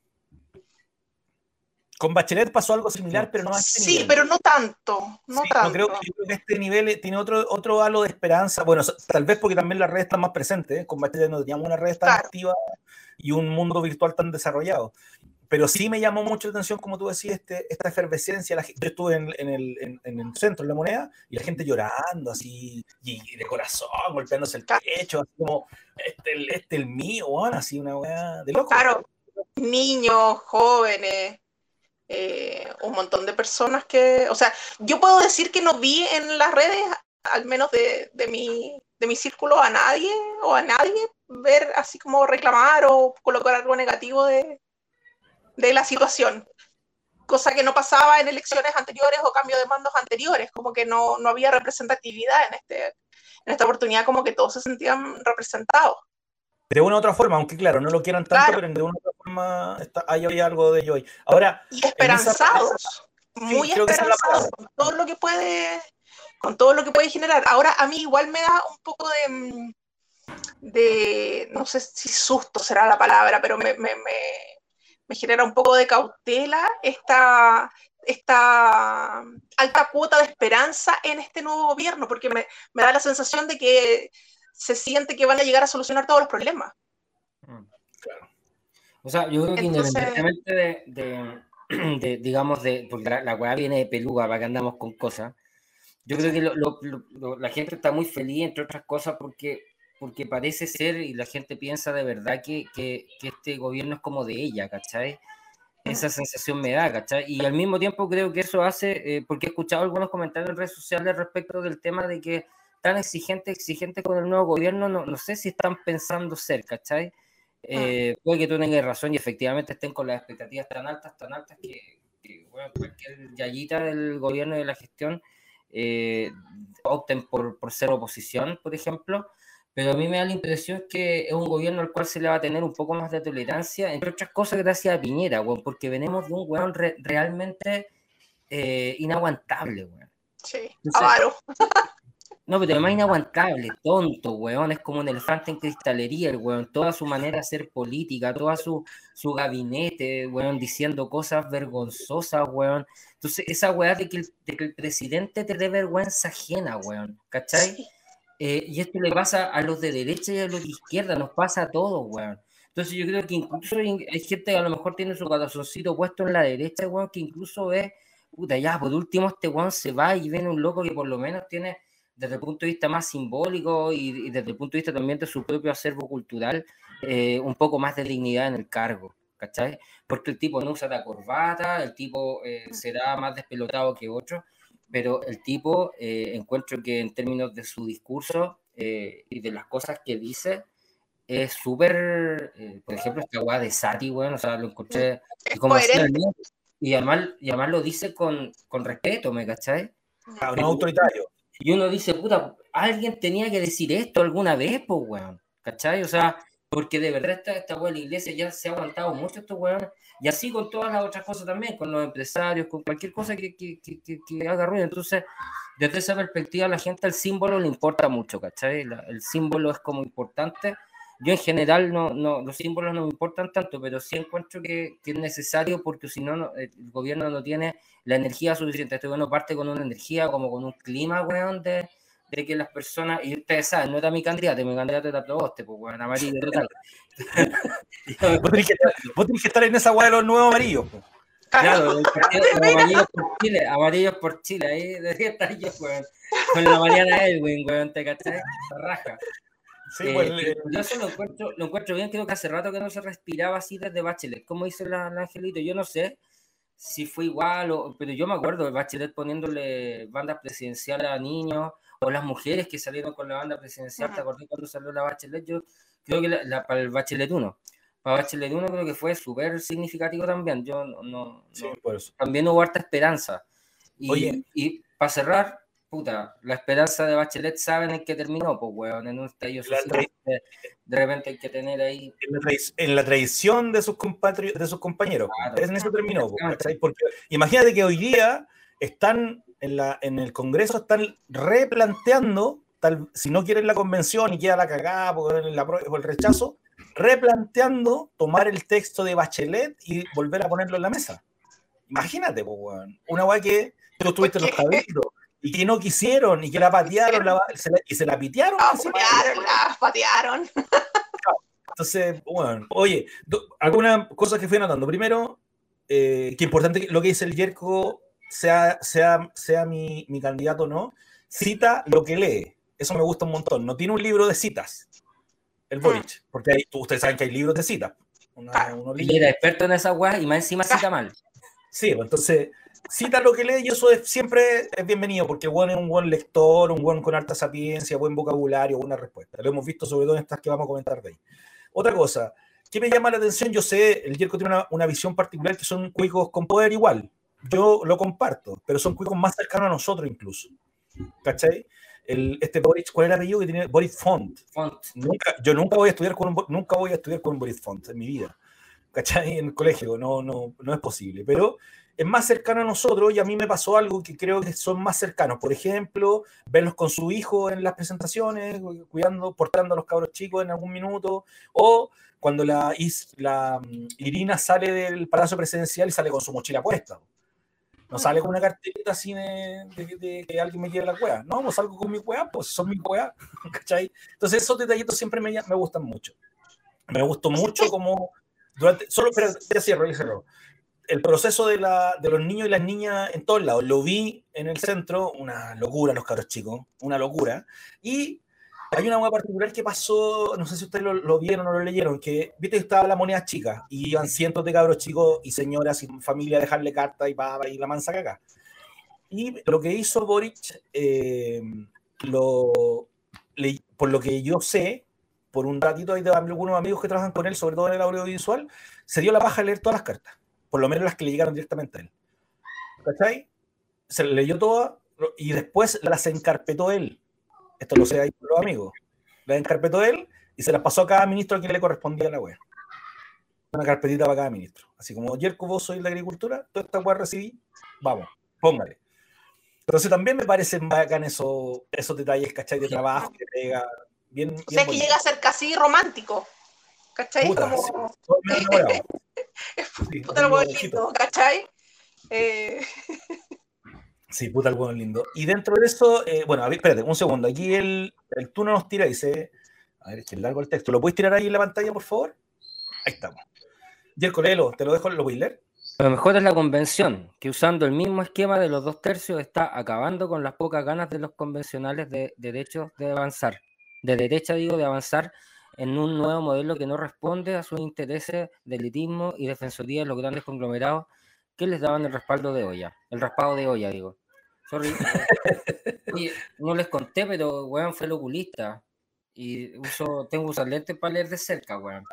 Con Bachelet pasó algo similar, pero no a este sí, pero no tanto. No tanto. creo, que este nivel tiene otro, otro halo de esperanza. Bueno, tal vez porque también las redes están más presentes. ¿eh? Con Bachelet no teníamos una red tan activa y un mundo virtual tan desarrollado. Pero sí me llamó mucho la atención, como tú decías, este, esta efervescencia. yo estuve en, en, el, en, el, centro, en la moneda, y la gente llorando así, y, de corazón, golpeándose el pecho, así como, este, este el mío, así una weá de loco. Claro, niños, jóvenes, eh, un montón de personas que, o sea, yo puedo decir que no vi en las redes, al menos de, de, mi, de mi círculo, a nadie o a nadie ver así como reclamar o colocar algo negativo de, de la situación. Cosa que no pasaba en elecciones anteriores o cambio de mandos anteriores, como que no, no había representatividad en, este, en esta oportunidad, como que todos se sentían representados. De una u otra forma, aunque claro, no lo quieran tanto, pero de una u otra forma está, hay, algo de ello ahí. Ahora, y esperanzados, muy esperanzados con todo lo que puede, con todo lo que puede generar. Ahora a mí igual me da un poco de, mm, de no sé si susto será la palabra, pero me, me, me, me genera un poco de cautela esta, esta alta cuota de esperanza en este nuevo gobierno, porque me, me da la sensación de que se siente que van a llegar a solucionar todos los problemas. Mm, claro. O sea, yo creo que independientemente de, digamos, de, porque la, la viene de peluga para que andamos con cosas, yo creo que la gente está muy feliz, entre otras cosas, porque, porque parece ser y la gente piensa de verdad que, que, que este gobierno es como de ella, ¿cachai? Esa sensación me da, ¿cachai? Y al mismo tiempo creo que eso hace, eh, porque he escuchado algunos comentarios en redes sociales respecto del tema de que tan exigente, exigente con el nuevo gobierno, no, no sé si están pensando ser, ¿cachai? Eh, puede que tú tengas razón y efectivamente estén con las expectativas tan altas, tan altas que, bueno, cualquier yayita del gobierno y de la gestión eh, opten por, por, ser oposición, por ejemplo, pero a mí me da la impresión que es un gobierno al cual se le va a tener un poco más de tolerancia, entre otras cosas gracias a Piñera, bueno, porque venimos de un weón realmente eh, inaguantable, weón. Sí, avaro. No, pero además inaguantable, tonto, weón. Es como un elefante en cristalería, el weón. Toda su manera de ser política, toda su, su gabinete, weón, diciendo cosas vergonzosas, weón. Entonces, esa weá de que, el, de que el presidente te dé vergüenza ajena, weón. ¿Cachai? Eh, y esto le pasa a los de derecha y a los de izquierda, nos pasa a todos, weón. Entonces yo creo que incluso hay gente que a lo mejor tiene su corazoncito puesto en la derecha, weón, que incluso ve, puta, ya, por último este weón se va y viene un loco que por lo menos tiene desde el punto de vista más simbólico y, desde el punto de vista también de su propio acervo cultural, eh, un poco más de dignidad en el cargo, ¿cachai? Porque el tipo no usa la corbata, el tipo eh, será más despelotado que otro, pero el tipo, eh, encuentro que en términos de su discurso y de las cosas que dice, es súper, por ejemplo, esta guay de Sati, bueno, o sea, lo encontré como y además, y además lo dice con, con respeto, ¿me cachai? un autoritario. Y uno dice, puta, alguien tenía que decir esto alguna vez, pues, weón. ¿Cachai? O sea, porque de verdad esta, esta weón, la iglesia ya se ha aguantado mucho estos weón. Y así con todas las otras cosas también, con los empresarios, con cualquier cosa que, que, que, que haga ruido. Entonces, desde esa perspectiva, a la gente el símbolo le importa mucho, ¿cachai? el símbolo es como importante. Yo en general no, no, los símbolos no me importan tanto, pero sí encuentro que, es necesario porque si no, el gobierno no tiene la energía suficiente. Este bueno parte con una energía, como con un clima, weón, de, de que las personas, y ustedes saben, no era mi candidato, mi candidato era Proboste, pues weón, amarillo total. vos, tenés que, estar en esa weá de los nuevos amarillos, pues. Claro, amarillos por Chile, amarillos por Chile, ahí debería estar yo, weón, con la Mariana Elwin, weón, te cachai, raja. Sí, pues, eh, yo eso lo encuentro, lo encuentro bien, creo que hace rato que no se respiraba así desde Bachelet, como dice la, la Angelito, yo no sé, si fue igual, o, pero yo me acuerdo de Bachelet poniéndole bandas presidenciales a niños, o las mujeres que salieron con la banda presidencial, ¿te acordás cuando salió la Bachelet? Yo creo que la, para el Bachelet 1. para Bachelet 1 creo que fue súper significativo también. Yo no, no, también hubo harta esperanza. Y, Oye. y para cerrar, puta, la esperanza de Bachelet saben en qué terminó, pues weón, en un estallido de, repente hay que tener ahí. En la, traición de sus, de sus compañeros. en eso terminó, porque imagínate que hoy día están en, la, en el Congreso, están replanteando, tal, si no quieren la convención y queda la cagada por el, el rechazo, replanteando tomar el texto de Bachelet y volver a ponerlo en la mesa. Imagínate, pues, weón. Una weá que tú estuviste en los cabildos y que no quisieron y que la patearon y se la pitearon. La patearon, la patearon. Entonces, bueno, oye, algunas cosas que fui notando. Primero, eh, que importante lo que dice el Yerko, sea, sea, sea mi, mi candidato o no, cita lo que lee. Eso me gusta un montón. No tiene un libro de citas el Boric, porque hay, ustedes saben que hay libros de citas. y era experto en esa weá y más encima cita mal. Sí, pues entonces cita lo que lee y eso es, siempre es bienvenido, porque bueno es un buen lector, un buen con alta sapiencia, buen vocabulario, buena respuesta. Lo hemos visto sobre todo en estas que vamos a comentar de ahí. Otra cosa, ¿qué me llama la atención? Yo sé, el Yerko tiene una, una visión particular que son cuicos con poder igual. Yo lo comparto, pero son cuicos más cercanos a nosotros incluso. ¿Cachai? El, este Boris, ¿cuál era el apellido que tiene? Boris Font. Font. Nunca, yo nunca voy a estudiar con un, nunca voy a estudiar con un Boris Font en mi vida. ¿Cachai? En el colegio, no, no, no es posible. Pero es más cercano a nosotros y a mí me pasó algo que creo que son más cercanos. Por ejemplo, verlos con su hijo en las presentaciones, cuidando, portando a los cabros chicos en algún minuto, o cuando la, la mm, Irina sale del Palacio Presidencial y sale con su mochila puesta. No sale con una cartita así de, que alguien me lleve la cueva. No, no salgo con mi cueva, pues son mi cueva. ¿cachai? Entonces esos detallitos siempre me, me gustan mucho. Me gustó mucho como durante, solo, pero ya cierro, ya cierro el proceso de, la, de, los niños y las niñas en todos lados. Lo vi en el centro, una locura los cabros chicos, una locura. Y hay una hueá particular que pasó, no sé si ustedes lo, vieron o lo leyeron, que viste que estaba la moneda chica y iban cientos de cabros chicos y señoras y familia a dejarle carta y pava y la mansa caca. Y lo que hizo Boric, eh, lo, por lo que yo sé, por un ratito hay de algunos amigos que trabajan con él, sobre todo en el audiovisual, se dio la paja de leer todas las cartas por lo menos las que le llegaron directamente a él. ¿Cachai? Se le leyó todas y después las encarpetó él. Esto lo sé ahí por los amigos. Las encarpetó él y se las pasó a cada ministro a quien le correspondía la web. Una carpetita para cada ministro. Así como, Yerko, vos soy de agricultura, toda esta web recibí, vamos, póngale. Entonces también me parecen bacán esos, esos detalles, ¿cachai? De trabajo, que pega. Bien, o sea, que llega a ser casi romántico. ¿Cachai? como... puta el huevo lindo, ¿cachai? Eh... Sí, puta el huevo lindo. Y dentro de eso, eh, bueno, a ver, espérate, un segundo. Aquí el, el tú nos tira y dice, a ver, es que es largo el texto. ¿Lo puedes tirar ahí en la pantalla, por favor? Ahí estamos. Yerko, léelo, te lo dejo, lo voy a. Lo mejor es la convención, que usando el mismo esquema de los dos tercios está acabando con las pocas ganas de los convencionales de derechos de avanzar, de derecha digo, de avanzar en un nuevo modelo que no responde a sus intereses de elitismo y defensoría de los grandes conglomerados que les daban el respaldo de olla, el raspado de olla, digo. Sorry. no les conté, pero weón fue el oculista. Y uso, tengo que usar lentes para leer de cerca, weón.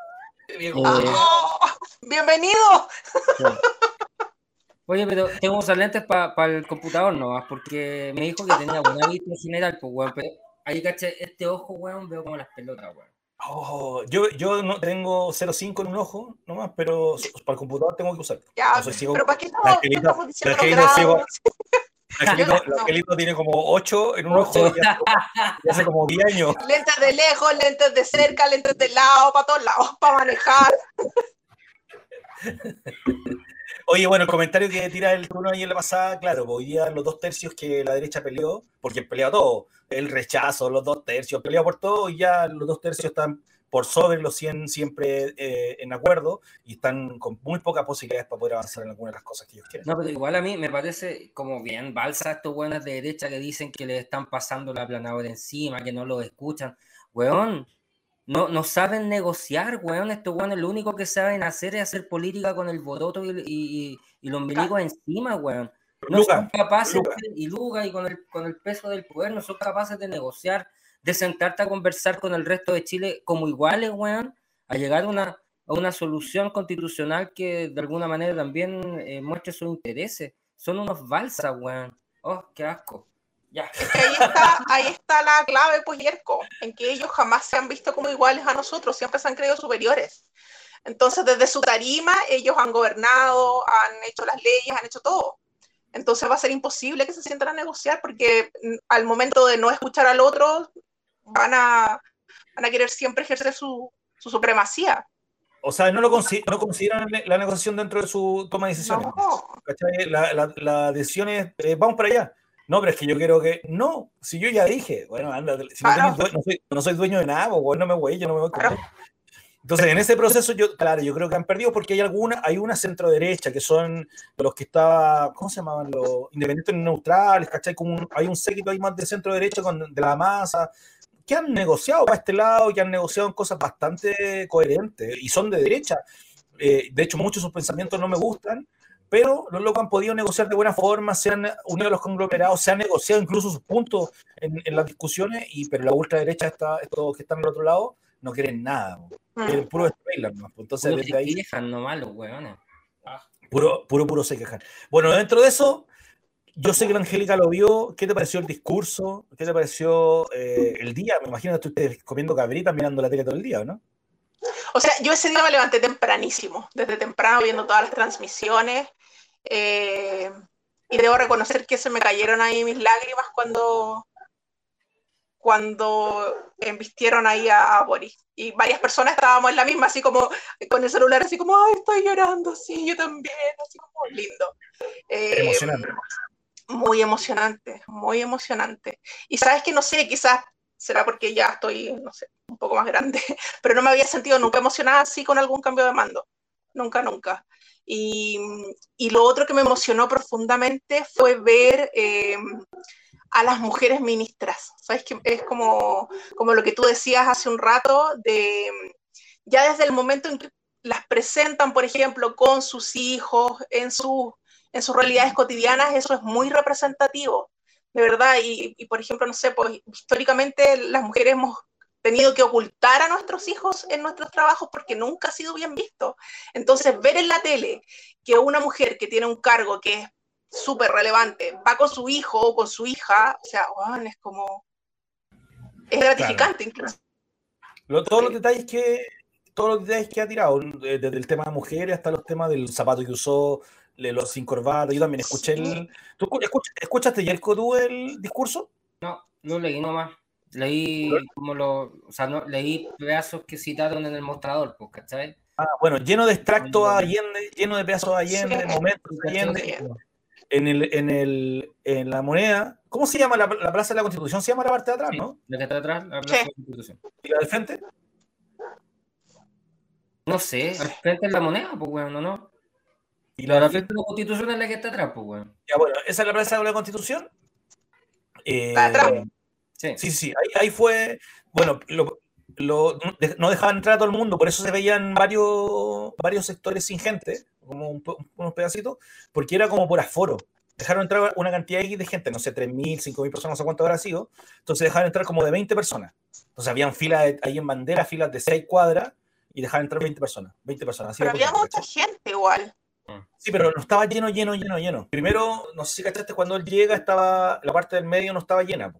Eh, ¡Oh! ¡Bienvenido! Oye, pero tengo que usar lentes para el computador nomás, porque me dijo que tenía buena vista en general, pues weón, pero ahí caché, este ojo, weón, veo como las pelotas, weón. Oh, yo, yo no tengo 0.5 en un ojo nomás, pero para el computador tengo que usar. Ya, pero ¿para qué estamos, diciendo El angelito tiene como 8 en un ojo ya, hace como 10 años. Lentes de lejos, lentes de cerca, lentes de lado, para todos lados, para manejar. Oye, bueno, el comentario que tira el turno ahí en la pasada, claro, pues, hoy día los dos tercios que la derecha peleó, porque peleó todo, el rechazo, los dos tercios, peleó por todo, y ya los dos tercios están por sobre los 100 siempre eh, en acuerdo y están con muy pocas posibilidades para poder avanzar en algunas de las cosas que ellos quieren. No, pero igual a mí me parece como bien balsa estos buenos de derecha que dicen que le están pasando la planadora encima, que no lo escuchan. Weón, no, no saben negociar, weón. Estos weones lo único que saben hacer es hacer política con el boroto y, y, y los milicos encima, weón. No son capaces, y Luga, y con el, con el peso del poder, no son capaces de negociar, de sentarte a conversar con el resto de Chile como iguales, weón, a llegar a una, a una solución constitucional que de alguna manera también eh, muestre sus intereses. Son unos balsas, weón. Oh, qué asco. Ya. Ahí está, ahí está la clave, pues, Yerko, en que ellos jamás se han visto como iguales a nosotros, siempre se han creído superiores. Entonces, desde su tarima, ellos han gobernado, han hecho las leyes, han hecho todo. Entonces va a ser imposible que se sientan a negociar porque mm, al momento de no escuchar al otro, van a, van a querer siempre ejercer su, su supremacía. O sea, no, lo no consideran la negociación dentro de su toma de decisiones. La, la, la, decisión es, eh, vamos para allá. No, pero es que yo quiero que. No, si yo ya dije, bueno, anda, si no, soy, no, soy, dueño de nada, pues no me voy, yo no me voy a Entonces, en ese proceso, yo, claro, yo creo que han perdido porque hay alguna, hay una centro derecha que son los que estaba, ¿cómo se llamaban? Los independientes neutrales, ¿cachai? Como hay un séquito ahí más de centro derecha con, de la masa, que han negociado para este lado, que han negociado en cosas bastante coherentes y son de derecha. Eh, de hecho, muchos de sus pensamientos no me gustan, pero los locos han podido negociar de buena forma, se han unido a los conglomerados, se han negociado incluso sus puntos en, las discusiones, y, pero la ultraderecha, está, estos que están al otro lado, no quieren nada. Mm. Quieren puro spoiler, ¿no? Entonces, puro desde ahí. Quejan nomás los huevones. Puro, puro, puro se quejan. Bueno, dentro de eso, yo sé que la Angélica lo vio. ¿Qué te pareció el discurso? ¿Qué te pareció eh, el día? Me imagino que ustedes comiendo cabrita mirando la tele todo el día, ¿no? O sea, yo ese día me levanté tempranísimo, desde temprano viendo todas las transmisiones. Eh, y debo reconocer que se me cayeron ahí mis lágrimas cuando, cuando embistieron ahí a, Boris. Y varias personas estábamos en la misma, así como con el celular, así como, ay, estoy llorando, sí, yo también, así como lindo. Eh, Emocionante muy emocionante, muy emocionante. Y sabes que no sé, quizás será porque ya estoy, no sé, un poco más grande, pero no me había sentido nunca emocionada así con algún cambio de mando. Nunca, nunca. Y, y lo otro que me emocionó profundamente fue ver eh, a las mujeres ministras. ¿Sabes? Que es como, como lo que tú decías hace un rato, de ya desde el momento en que las presentan, por ejemplo, con sus hijos, en sus en sus realidades cotidianas, eso es muy representativo, de verdad. Y, por ejemplo, no sé, pues históricamente las mujeres hemos tenido que ocultar a nuestros hijos en nuestros trabajos porque nunca ha sido bien visto. Entonces, ver en la tele que una mujer que tiene un cargo que es súper relevante va con su hijo o con su hija, o sea, es como... Es gratificante incluso. todos los detalles que todos los detalles que ha tirado, desde el tema de mujeres hasta los temas del zapato que usó, los sin corbata. Yo también escuché el. ¿Tú escuchaste ya el tú el discurso? No, no leí nomás. Leí como lo. O sea, no, leí pedazos que citaron en el mostrador, pues, ¿cachai? Ah, bueno, lleno de extractos a Allende, lleno de pedazos a Allende, momentos de Allende. En, el, en, el, en la moneda, ¿cómo se llama la, la, Plaza de la Constitución? Se llama la parte de atrás, ¿no? La que está atrás, la Plaza de la Constitución. ¿Y la del frente? No sé, al frente es la moneda, pues, bueno, no, no. Y la, frente de la Constitución es la que está atrás, pues, weón. Ya, bueno, esa es la plaza de la Constitución. Eh, sí, sí, sí. Ahí, fue. Bueno, lo, no dejaban entrar a todo el mundo, por eso se veían varios, varios sectores sin gente, como unos pedacitos, porque era como por aforo. Dejaron entrar una cantidad de gente, no sé, 3.000, 5.000 personas, no sé cuánto habrá sido. Entonces dejaron entrar como de 20 personas. Entonces habían filas ahí en bandera, filas de 6 cuadras, y dejaron entrar 20 personas. 20 personas. Pero había mucha gente igual. Sí, pero no estaba lleno, lleno, lleno, lleno. Primero, no sé si cachaste, cuando él llega, estaba la parte del medio no estaba llena.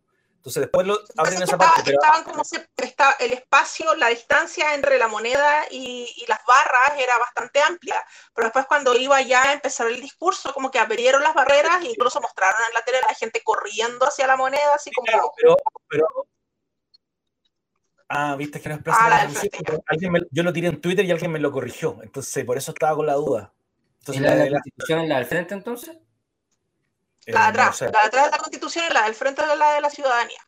Entonces después lo abren esa parte. Estaban como se, está, el espacio, la distancia entre la moneda y, las barras era bastante amplia. Pero después cuando iba ya a empezar el discurso, como que abrieron las barreras e incluso mostraron en la tele a la gente corriendo hacia la moneda, así como... pero, pero, Ah, viste que no es plaza. Ah, yo lo tiré en Twitter y alguien me lo corrigió. Entonces, por eso estaba con la duda. ¿Y la de la, Constitución es la del frente entonces? La de atrás, la de atrás de la Constitución es la del frente de la de la ciudidanía.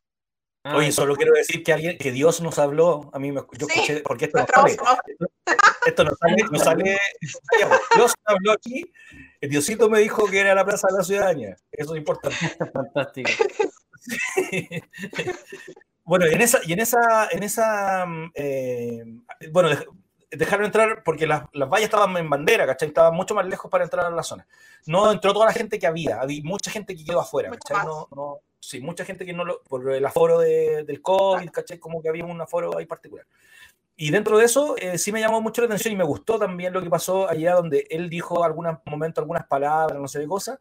Ah, Oye, solo quiero decir que alguien, que Dios nos habló, a mí me yo escuché, porque esto no sale, esto, no sale, no sale, Dios habló aquí, el Diosito me dijo que era la plaza de la ciudadanía, eso es importante. Fantástico. Bueno, y en esa, y en esa, en esa, eh, bueno, dejaron entrar porque las, las, vallas estaban en bandera, ¿cachai? Estaban mucho más lejos para entrar a la zona. No entró toda la gente que había, había mucha gente que quedó afuera, ¿cachai? No, no, sí, mucha gente que no lo, por el aforo de, del COVID, ¿cachai? Como que había un aforo ahí particular. y dentro de eso eh, sí me llamó mucho la atención y me gustó también lo que pasó allá donde él dijo algún momento algunas palabras, no sé de cosas,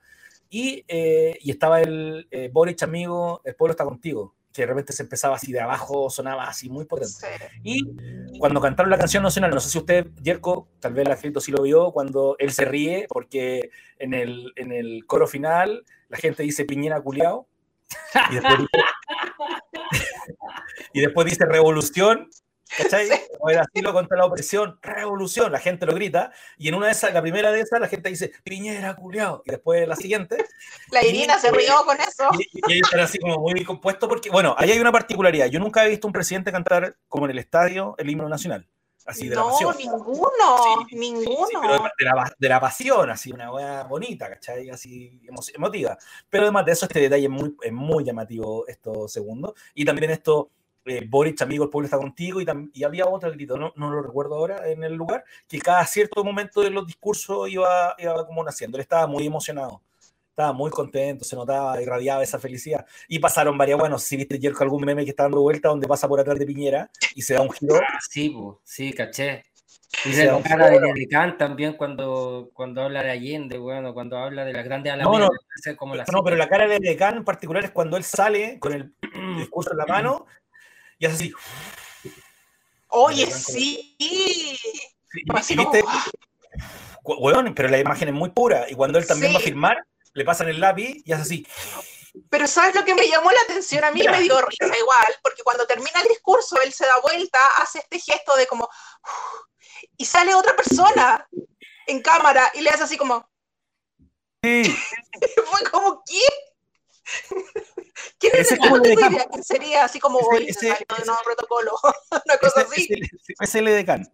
y, eh, y estaba el eh, Boric amigo, el pueblo está contigo, que de repente se empezaba así de abajo, sonaba así muy potente. Y cuando cantaron la canción nacional, no sé si usted, Yerko, tal vez la gente sí lo vio, cuando él se ríe, porque en el, en el coro final la gente dice Piñera culiao, y después dice, y después dice revolución, ¿Cachai? O el asilo contra la opresión, revolución, la gente lo grita, y en una de esas, la primera de esas, la gente dice, Piñera, culiao, y después la siguiente. La Irina se rió con eso. Y, y ellos están así como muy compuestos, porque, bueno, ahí hay una particularidad. Yo nunca he visto un presidente cantar como en el estadio el himno nacional. Así de no, la pasión. ninguno, Sí, ninguno. Sí, pero de, la, de la pasión, así, una weá bonita, ¿cachai? Así emo- emotiva. Pero además de eso, este detalle es muy, es muy llamativo, esto segundo. Y también esto, eh, Boric, amigo, el pueblo está contigo. Y, había otro grito, no, no lo recuerdo ahora en el lugar, que cada cierto momento de los discursos iba, iba como naciendo. Él estaba muy emocionado. Estaba muy contento, se notaba, irradiaba esa felicidad. Y pasaron varias, bueno, si viste Jerko algún meme que está dando vuelta donde pasa por atrás de Piñera y se da un giro. Ah, sí, po, sí, caché. De la cara de Dedicán también cuando, cuando habla de Allende, bueno, cuando habla de las grandes No, alamedas, no. hace como la No, pero la cara de Decán en particular es cuando él sale con el discurso en la mano y hace así. Oye, sí. Como, viste, ¡ah! Weón, pero la imagen es muy pura. Y cuando él también Sí. va a firmar, le pasan el lápiz y hace así. Pero ¿sabes lo que me llamó la atención? A mí me dio risa igual, porque cuando termina el discurso, él se da vuelta, hace este gesto de como... Y sale otra persona en cámara y le hace así como... Sí, Fue como, ¿qué? ¿Quién es es como el? Campo. ¿Quién sería? Así como hoy, ese- nuevo protocolo, una cosa ese, así. es el Decán.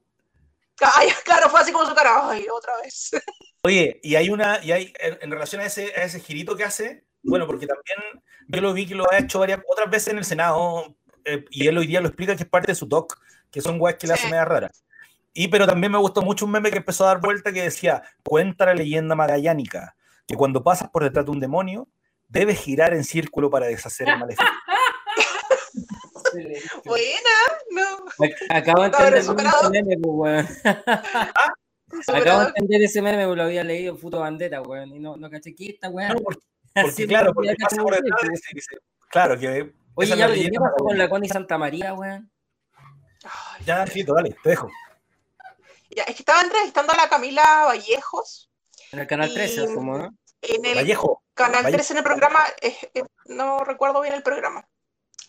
Ay, claro, fue así como su cara, ay, otra vez. Oye, y hay una, y hay, en, en relación a ese, a ese girito que hace, bueno, porque también yo lo vi que lo ha hecho varias otras veces en el Senado, eh, y él hoy día lo explica que es parte de su doc, que son weas que le Sí. hacen media rara. Y pero también me gustó mucho un meme que empezó a dar vuelta que decía, cuenta la leyenda magallánica, que cuando pasas por detrás de un demonio, debes girar en círculo para deshacer el maleficio. Buena, no. Ac- Acabo de Estaba entender superado. ese meme, pues, weón. Acabo de entender ese meme, pues, lo había leído en Futo Bandera, weón. Y no, no caché que esta, weón. No, porque, claro, porque pasa por se detrás, murió, dice- dice, claro, que Oye, ya, ¿qué pasó con la Connie Santa María, weón? Ya, Fito, dale, te dejo. ya, es que estaba entrevistando a la Camila Vallejos En el canal Y- 13, como, ¿no? En el Vallejo. Canal Vallejo. 13 en el programa, eh, eh, no recuerdo bien el programa,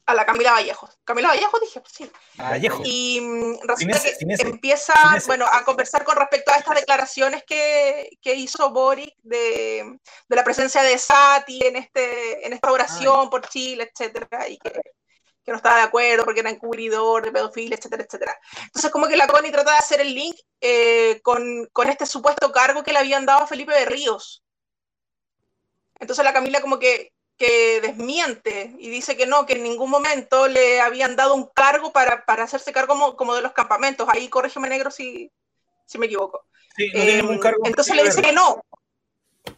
a la Camila Vallejos. Camila Vallejos dije, pues sí. Vallejo. Y mm, resulta ese, que empieza, bueno, a conversar con respecto a estas declaraciones que, que hizo Boric de, de la presencia de Sati en, este, en esta oración por Chile, etcétera, y que, que no estaba de acuerdo porque era encubridor de pedofilia, etcétera, etcétera. Entonces, como que la Connie trata de hacer el link eh, con, con este supuesto cargo que le habían dado a Felipe de Ríos. Entonces la Camila como que, que desmiente y dice que no, que en ningún momento le habían dado un cargo para, para hacerse cargo como, como de los campamentos. Ahí corrígeme negro si, si me equivoco. Sí, no tiene Eh, ningún cargo. entonces le dice que no.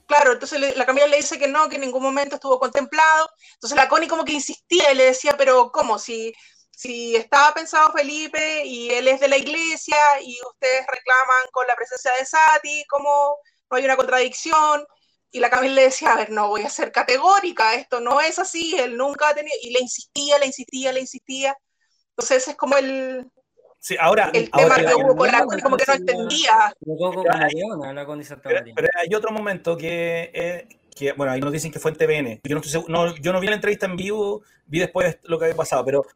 Claro, entonces le- la Camila le dice que no, que en ningún momento estuvo contemplado. Entonces la Connie como que insistía y le decía, pero ¿cómo? Si, si estaba pensado Felipe y él es de la iglesia y ustedes reclaman con la presencia de Sati, ¿cómo no hay una contradicción? Y la Camila le decía, a ver, no voy a ser categórica, esto no es así, él nunca ha tenido, y le insistía, le insistía, le insistía. Entonces ese es como el, Sí, ahora, el ahora tema que hubo con la como que no entendía. Pero, hay otro momento que, eh, que, bueno, ahí nos dicen que fue en TVN. Yo no, estoy seguro- no, yo no vi la entrevista en vivo, vi después lo que había pasado, pero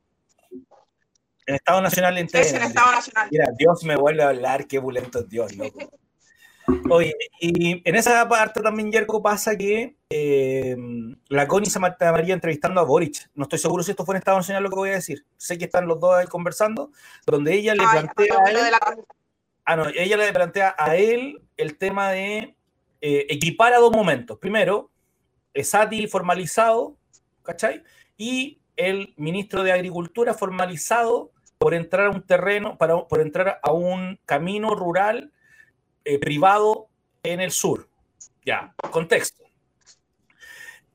en Estado Nacional en TVN. Es en Estado Nacional. Mira, Dios me vuelve a hablar, qué bulento es Dios, loco. Oye, y en esa parte también, Yerko, pasa que eh, la Connie Santa María entrevistando a Boric. No estoy seguro si esto fue en Estado Nacional lo que voy a decir. Sé que están los dos ahí conversando, donde ella le Ay, plantea a lo de él, la ah, no, ella le plantea a él el tema de eh, equipar a dos momentos. Primero, Sati formalizado, ¿cachai? Y el ministro de Agricultura formalizado por entrar a un terreno, para, por entrar a un camino rural eh, privado en el sur. Ya, contexto.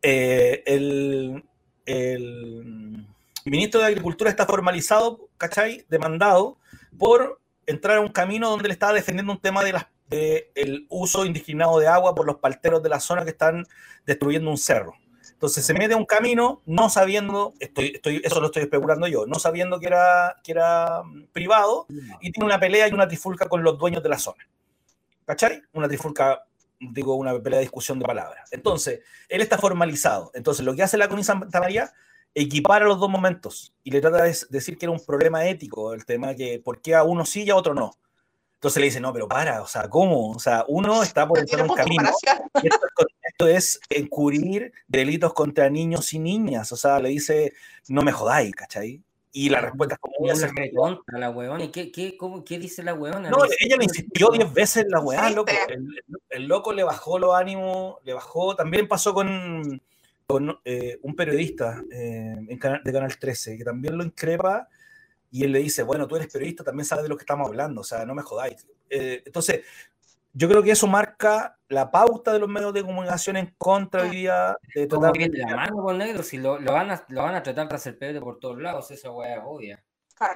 Eh, el, ministro de Agricultura está formalizado, ¿cachai? Demandado por entrar a un camino donde le estaba defendiendo un tema de las el uso indiscriminado de agua por los palteros de la zona que están destruyendo un cerro. Entonces se mete a un camino no sabiendo, estoy, estoy, eso lo estoy especulando yo, no sabiendo que era, que era privado y tiene una pelea y una trifulca con los dueños de la zona. ¿Cachai? Una trifulca, digo, una pelea de discusión de palabras. Entonces, él está formalizado. Entonces, lo que hace la Cuni Santa María, equipara los dos momentos y le trata de decir que era un problema ético, el tema de que por qué a uno sí y a otro no. Entonces le dice, no, pero para, o sea, ¿cómo? O sea, uno está por entrar un camino. Esto, es encubrir delitos contra niños y niñas. O sea, le dice, no me jodáis, ¿cachai? Y la respuesta es como voy a la weona. ¿Y qué, qué, cómo, qué dice la weona? No, ella le insistió diez veces la weá, loco. El, loco le bajó los ánimos, le bajó. También pasó con, con eh, un periodista eh, en de Canal 13, que también lo increpa y él le dice, bueno, tú eres periodista, también sabes de lo que estamos hablando, o sea, no me jodáis. Eh, entonces, yo creo que eso marca la pauta de los medios de comunicación en contra hoy día de tratar de... la mano con negro, si lo, lo, van a, lo van a tratar de hacer peor por todos lados, esa weá es obvia.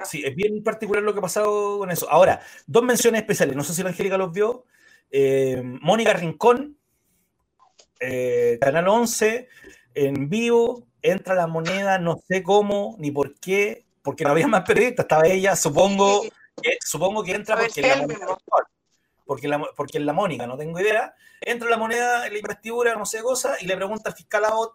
Sí, es bien particular lo que ha pasado con eso. Ahora, dos menciones especiales, no sé si la Angélica los vio. Eh, Mónica Rincón, eh, Canal 11, en vivo, entra la moneda, no sé cómo ni por qué, porque no había más periodistas, estaba ella, supongo, que, supongo que entra porque la, porque, la, porque la Mónica, no tengo idea, entra la moneda en la investidura, no sé cosa, y le pregunta al fiscal Abot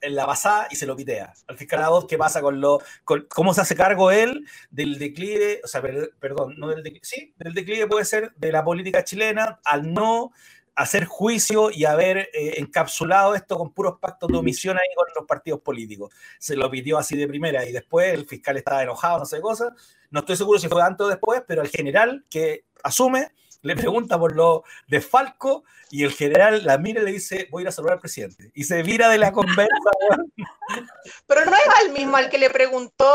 en la pasada y se lo pitea. Al fiscal Abot, ¿qué pasa con lo, cómo se hace cargo él del declive, o sea, perdón, no del declive, sí, del declive puede ser de la política chilena al no hacer juicio y haber eh, encapsulado esto con puros pactos de omisión ahí con los partidos políticos. Se lo pidió así de primera y después el fiscal estaba enojado, no sé cosa. No estoy seguro si fue antes o después, pero el general que asume le pregunta por lo de Falco y el general la mira y le dice, voy a ir a saludar al presidente. Y se vira de la conversa. pero no es al mismo al que le preguntó,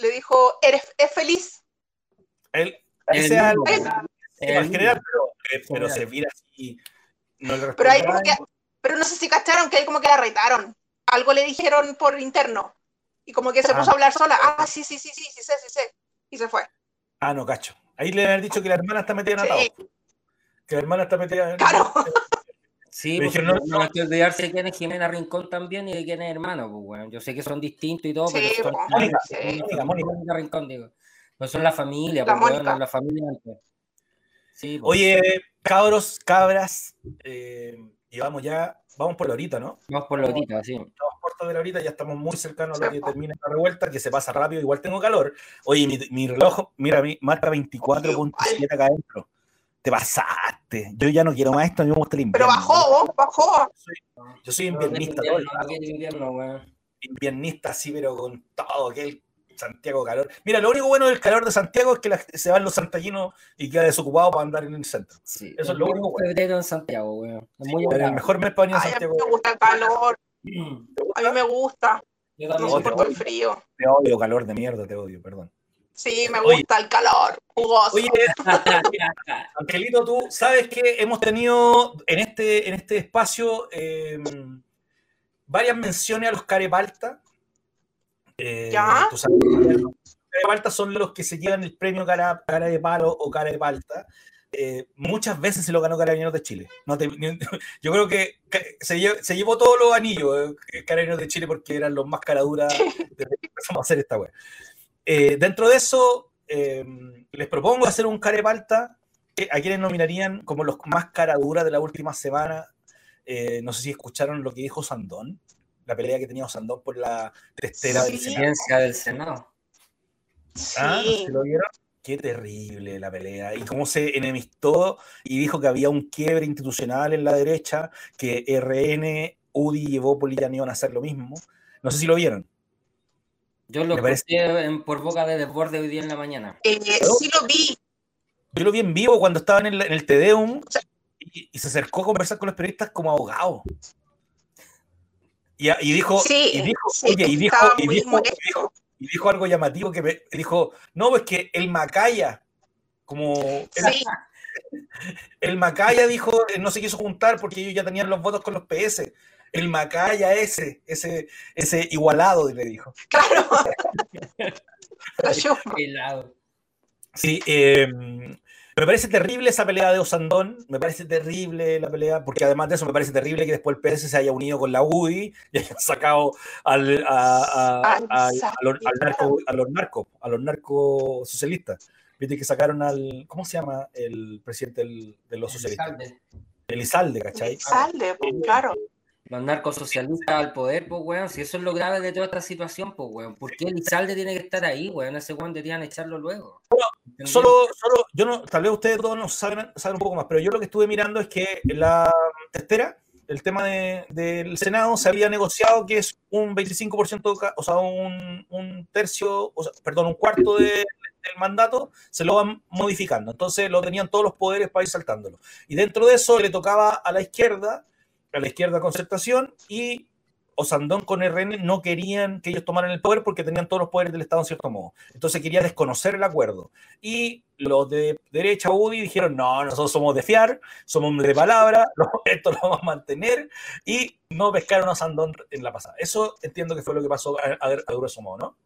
le, dijo, ¿eres es feliz? Él, ese al, general, pero, eh, pero se vira así pero, hay pero no sé si cacharon que ahí como que la retaron. Algo le dijeron por interno. Y como que se puso a ah. hablar sola. Ah, sí, sí, sí, sí, sí sé, sí sé. Y se fue. Ah, no, cacho. Ahí le han dicho que la hermana está metida en atado. Que la hermana está metida en Claro. Sí, porque no, no hay que olvidarse de quién es Jimena Rincón también y de quién es hermano. Pues, bueno, yo sé que son distintos y todo, pero son Mónica, Mónica, Mónica, Rincón, digo. No son la familia, la, pues, bueno, la familia antes. Sí, pues. Oye, cabros, cabras, eh, y vamos ya, vamos por la horita, ¿no? Vamos por la horita, sí. De la horita, ya estamos muy cercanos a lo que termina la revuelta, que se pasa rápido, igual tengo calor. Oye, mi, reloj, mira, marca 24.7 acá adentro. Te pasaste. Yo ya no quiero más esto, a mí me gusta el invierno. Pero bajó, bajó. Yo soy, inviernista. inviernista, sí, pero con todo aquel Santiago calor. Mira, lo único bueno del calor de Santiago es que se van los santaginos y queda desocupado para andar en el centro. Sí, Eso es lo único bueno. en Santiago, weón. muy el mejor mes para venir a Santiago. A mí me gusta el calor. A mí me gusta. Yo no soporto el frío. Te odio, calor de mierda, te odio, perdón. Sí, me gusta el calor, jugoso. Oye, Angelito, tú sabes que hemos tenido en este, en este espacio eh, varias menciones a los carepalta eh, ¿Ya? de palta son los que se llevan el premio cara, de palo o cara de palta. Eh, muchas veces se lo ganó Carabineros de Chile. No yo creo que se, llevó, todos los anillos eh, Carabineros de Chile porque eran los más caraduras desde que empezamos a hacer esta web. Eh, dentro de eso, les propongo hacer un cara de palta a quienes nominarían como los más caraduras de la última semana. no sé si escucharon lo que dijo Sandón la pelea que tenía Osandón por la testera del Senado. del Senado. Ah, ¿se lo vieron? Qué terrible la pelea. Y cómo se enemistó y dijo que había un quiebre institucional en la derecha, que RN, UDI y Evópolis ya iban a hacer lo mismo. No sé si lo vieron. Yo lo escuché por boca de desborde hoy día en la mañana. Eh, sí lo vi. Yo lo vi en vivo cuando estaban en, el Tedeum y, y, se acercó a conversar con los periodistas como abogado. Y, dijo, y dijo, oye, y dijo, y dijo, y dijo, algo llamativo que me dijo, no, es que el Macaya, como el, Macaya dijo, eh, no se quiso juntar porque ellos ya tenían los votos con los PS. El Macaya ese, ese, ese igualado, le dijo. Claro. Sí, eh, me parece terrible esa pelea de Osandón, me parece terrible la pelea, porque además de eso me parece terrible que después el PS se haya unido con la UDI y hayan sacado al, a, los, narcos, a los narcos, a los narcos socialistas. Viste que sacaron al, ¿cómo se llama el presidente de los socialistas? Elizalde, ¿cachai? Elizalde, pues, claro los narcosocialistas al poder, pues, weón. Si eso es lo grave de toda esta situación, pues, weón. ¿Por qué Elizalde tiene que estar ahí, weón? Ese weón deberían echarlo luego. Solo, solo, yo no, tal vez ustedes todos no saben, saben, un poco más, pero yo lo que estuve mirando es que la testera, el tema de, del Senado, se había negociado que es un 25%, o sea, un, un tercio, o sea, perdón, un cuarto de, del mandato, se lo van modificando. Entonces lo tenían todos los poderes para ir saltándolo. Y dentro de eso le tocaba a la izquierda a la izquierda concertación y Osandón con RN no querían que ellos tomaran el poder porque tenían todos los poderes del Estado en cierto modo. Entonces quería desconocer el acuerdo. Y los de derecha UDI dijeron, no, nosotros somos de fiar, somos de palabra, esto lo vamos a mantener y no pescaron a Osandón en la pasada. Eso entiendo que fue lo que pasó a, a, grueso modo, ¿no?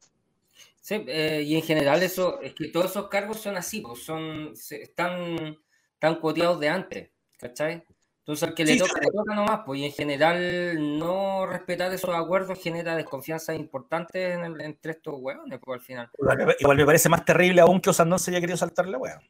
Sí, eh, y en general eso, es que todos esos cargos son así, pues son, están, están coteados de antes, ¿cachai? Entonces, al que le, toca, le toca nomás, pues, y en general, no respetar esos acuerdos genera desconfianza importante entre estos hueones, pues, al final. Igual, me parece más terrible aún que Osandón se haya querido saltar la hueá.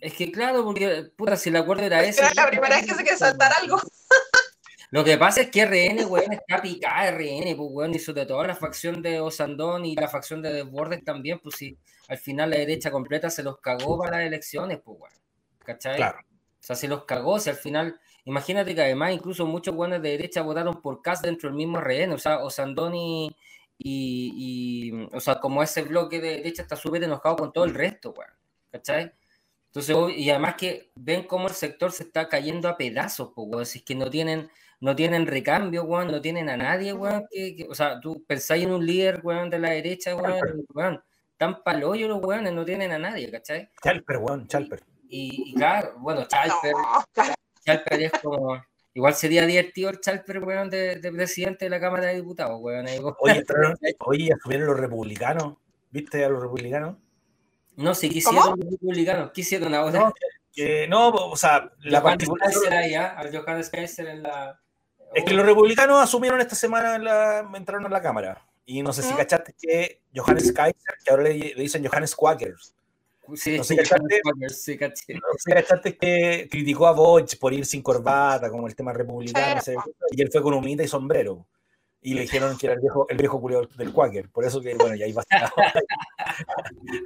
Es que, claro, porque, puta, si el acuerdo era ese. Era la primera vez que se quiere saltar algo. Lo que pasa es que RN, weón, está picada RN, pues, weón, y sobre todo la facción de Osandón y la facción de Desbordes también, pues, si al final la derecha completa se los cagó para las elecciones, pues, weón. ¿Cachai? Claro. O sea, se los cagó, si al final Imagínate que además incluso muchos buenos de derecha votaron por Cast dentro del mismo RN, o sea, Osandoni y, y, o sea, como ese bloque de derecha está súper enojado con todo el resto, weón, ¿cachai? Entonces, y además que ven cómo el sector se está cayendo a pedazos, pues, weón, si es que no tienen, no tienen recambio, weón, no tienen a nadie, weón, que, o sea, tú pensáis en un líder, weón, de la derecha, weón, weón tan paloyo los weones, no tienen a nadie, ¿cachai? Chalper, weón, Chalper. Y, y, claro, bueno, Chalper, Chalper es como. Igual sería divertido el Chalper, weón, de, presidente de la Cámara de Diputados, weón. Oye, oye, asumieron los republicanos. ¿Viste a los republicanos? No, sí, quisieron los republicanos. Quisieron ahora. No, que, no o sea, la particular. Ahí, ¿ah? Al Johannes Kaiser en la. Es que los republicanos asumieron esta semana, la, entraron a la Cámara. Y no sé si cachaste que Johannes Kaiser, que ahora le, le dicen Johannes Quakers, Sí, no sé, ¿cachaste, que criticó a Boch por ir sin corbata, como el tema republicano, y él fue con humita y sombrero. Y le dijeron que era el viejo, el viejo del Quaker. Por eso que, bueno, ya hay vacilado,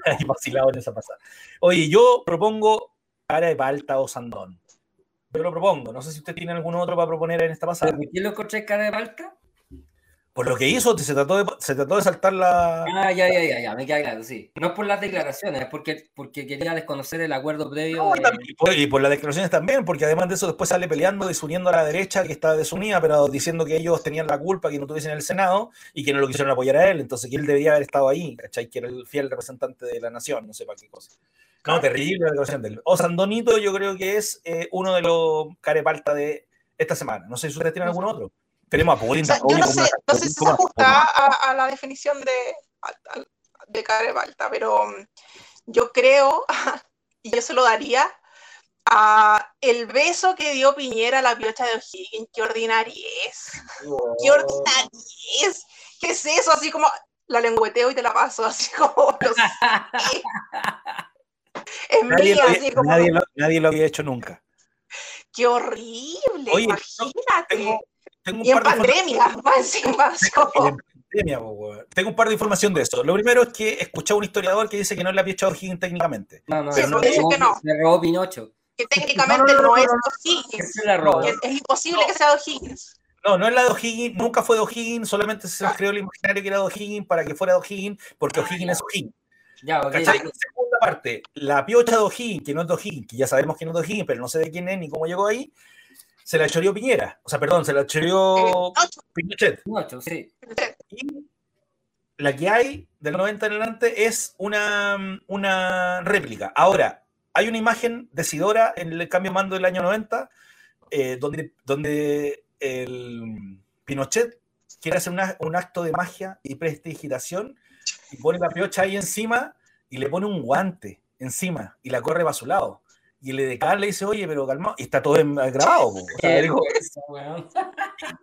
hay vacilado en esa pasada. Oye, yo propongo cara de palta o sandón. Yo lo propongo. No sé si usted tiene algún otro para proponer en esta pasada. ¿Quién lo encontré cara de palta? Por lo que hizo, se trató de, se trató de saltar la. Ah, ya, ya, ya, ya, me queda claro, sí. No por las declaraciones, es porque, porque quería desconocer el acuerdo previo. y, por, las declaraciones también, porque además de eso después sale peleando, desuniendo a la derecha, que está desunida, pero diciendo que ellos tenían la culpa, que no tuviesen el Senado y que no lo quisieron apoyar a él, entonces que él debía haber estado ahí, ¿cachai? Que era el fiel representante de la nación, no sé para qué cosa. No, terrible la declaración de él. O Sandonito, yo creo que es eh, uno de los carepalta de esta semana. No sé si ustedes tienen algún otro. Tenemos a yo no sé, no sé si se ajusta a, la definición de, de Carebalta, pero um, yo creo, y yo se lo daría, a el beso que dio Piñera a la piocha de O'Higgins. ¡Qué ordinaria es! ¡Qué ordinaria es! ¿Qué es eso? Así como la lengüeteo y te la paso, así como. es nadie, mía, así como. Nadie lo, nadie lo, había hecho nunca. ¡Qué horrible! imagínate y en pandemia, Tengo un par de información de eso. Lo primero es que escuché a un historiador que dice que no le había echado O'Higgins técnicamente. No, no, no, dice que no. Se robó Pinocho. Que técnicamente no, es O'Higgins. Es imposible que sea O'Higgins. No, no es la de O'Higgins, nunca fue de O'Higgins, solamente se creó el imaginario que era de O'Higgins para que fuera de O'Higgins, porque O'Higgins es O'Higgins. Ya, okay. Segunda parte, la piocha de O'Higgins, que no es de O'Higgins, que ya sabemos que no es de O'Higgins, pero no sé de quién es ni cómo llegó ahí, se la choreó Piñera. O sea, perdón, se la choreó Pinochet. sí. Y la que hay del 90 en adelante es una, una réplica. Ahora, hay una imagen decidora en el cambio de mando del año 90, eh, donde, donde el Pinochet quiere hacer un acto de magia y prestigitación y pone la piocha ahí encima y le pone un guante encima y la corre para su lado. Y el edecán le dice, oye, pero calma, y está todo grabado.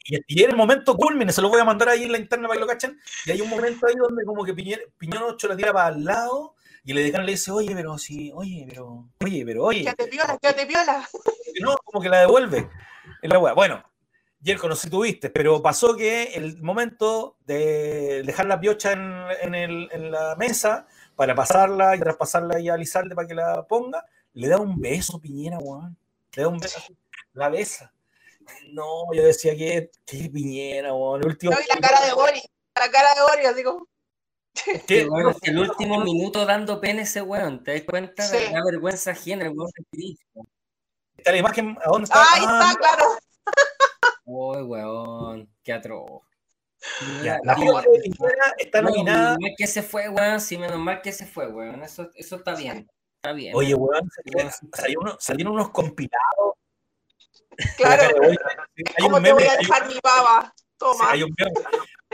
y, y en el momento culmine, se lo voy a mandar ahí en la interna para que lo cachen. Y hay un momento ahí donde como que Piñón 8 la tira para el lado y el edecán le dice, oye, pero sí, oye, pero, oye, pero, oye. Ya te viola, ya te viola. No, como que la devuelve. En la Bueno, Jerko, no sé si tuviste, pero pasó que el momento de dejar la piocha en, en, la mesa para pasarla y traspasarla y a Lizalde para que la ponga, le da un beso, Piñera, weón. Le da un beso, la besa. No, yo decía que, qué Piñera, weón. El último... No, y la cara de Boris, la cara de Boris, digo. ¿Qué? Bueno, el último minuto dando pene ese weón, ¿te das cuenta? de La vergüenza ajena, el weón Está la imagen, ¿a dónde está? Ahí está, ah, claro. Uy, weón, qué atroz. la está nominada. Menos mal que se fue, weón. Sí, menos mal que se fue, weón. Eso, eso está bien. Está bien. Oye, weón, salieron, unos, salieron unos compilados. Claro. ¿Cómo te voy a dejar mi baba? Toma. hay, un meme,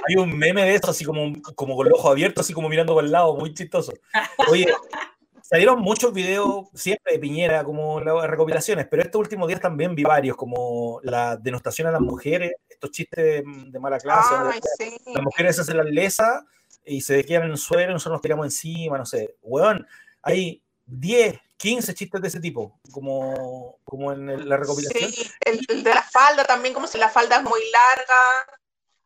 hay, un meme, de eso, así como, como con el ojo abierto, así como mirando por el lado, muy chistoso. Oye, salieron muchos videos siempre de Piñera, como las recopilaciones, pero estos últimos días también vi varios, como la denostación a las mujeres, estos chistes de, mala clase. Las mujeres se hacen la lesa y se quedan en el suelo y nosotros nos tiramos encima, no sé. Weón, hay 10, 15 chistes de ese tipo, como, como en la recopilación. Sí, el, de la falda también, como si la falda es muy larga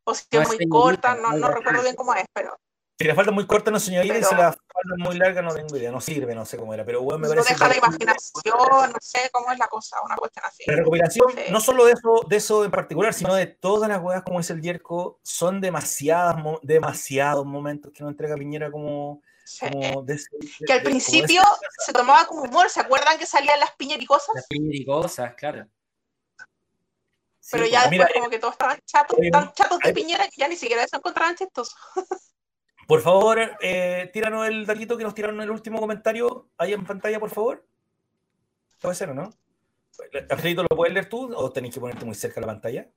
o si es muy corta, no, no recuerdo bien cómo es, pero... Si la falda muy corta no se pero... y si la falda muy larga no tengo idea, no sirve, no sé cómo era, pero bueno, me parece. No deja la imaginación, no sé cómo es la cosa, una cuestión así. La recopilación, no solo de eso, de eso en particular, sino de todas las weas como es el Yerko, son demasiadas, demasiados momentos que nos entrega Piñera como. Que al principio se tomaba como humor, ¿se acuerdan que salían las piñericosas? Las piñericosas, claro. Pero ya después como que todos estaban chatos, tan chatos de Piñera que ya ni siquiera se encontraban chistosos. Por favor, eh, tíranos el datito que nos tiraron en el último comentario ahí en pantalla, por favor. Puede ser o no. Alfredito, ¿lo puedes leer tú o tenéis que ponerte muy cerca de la pantalla?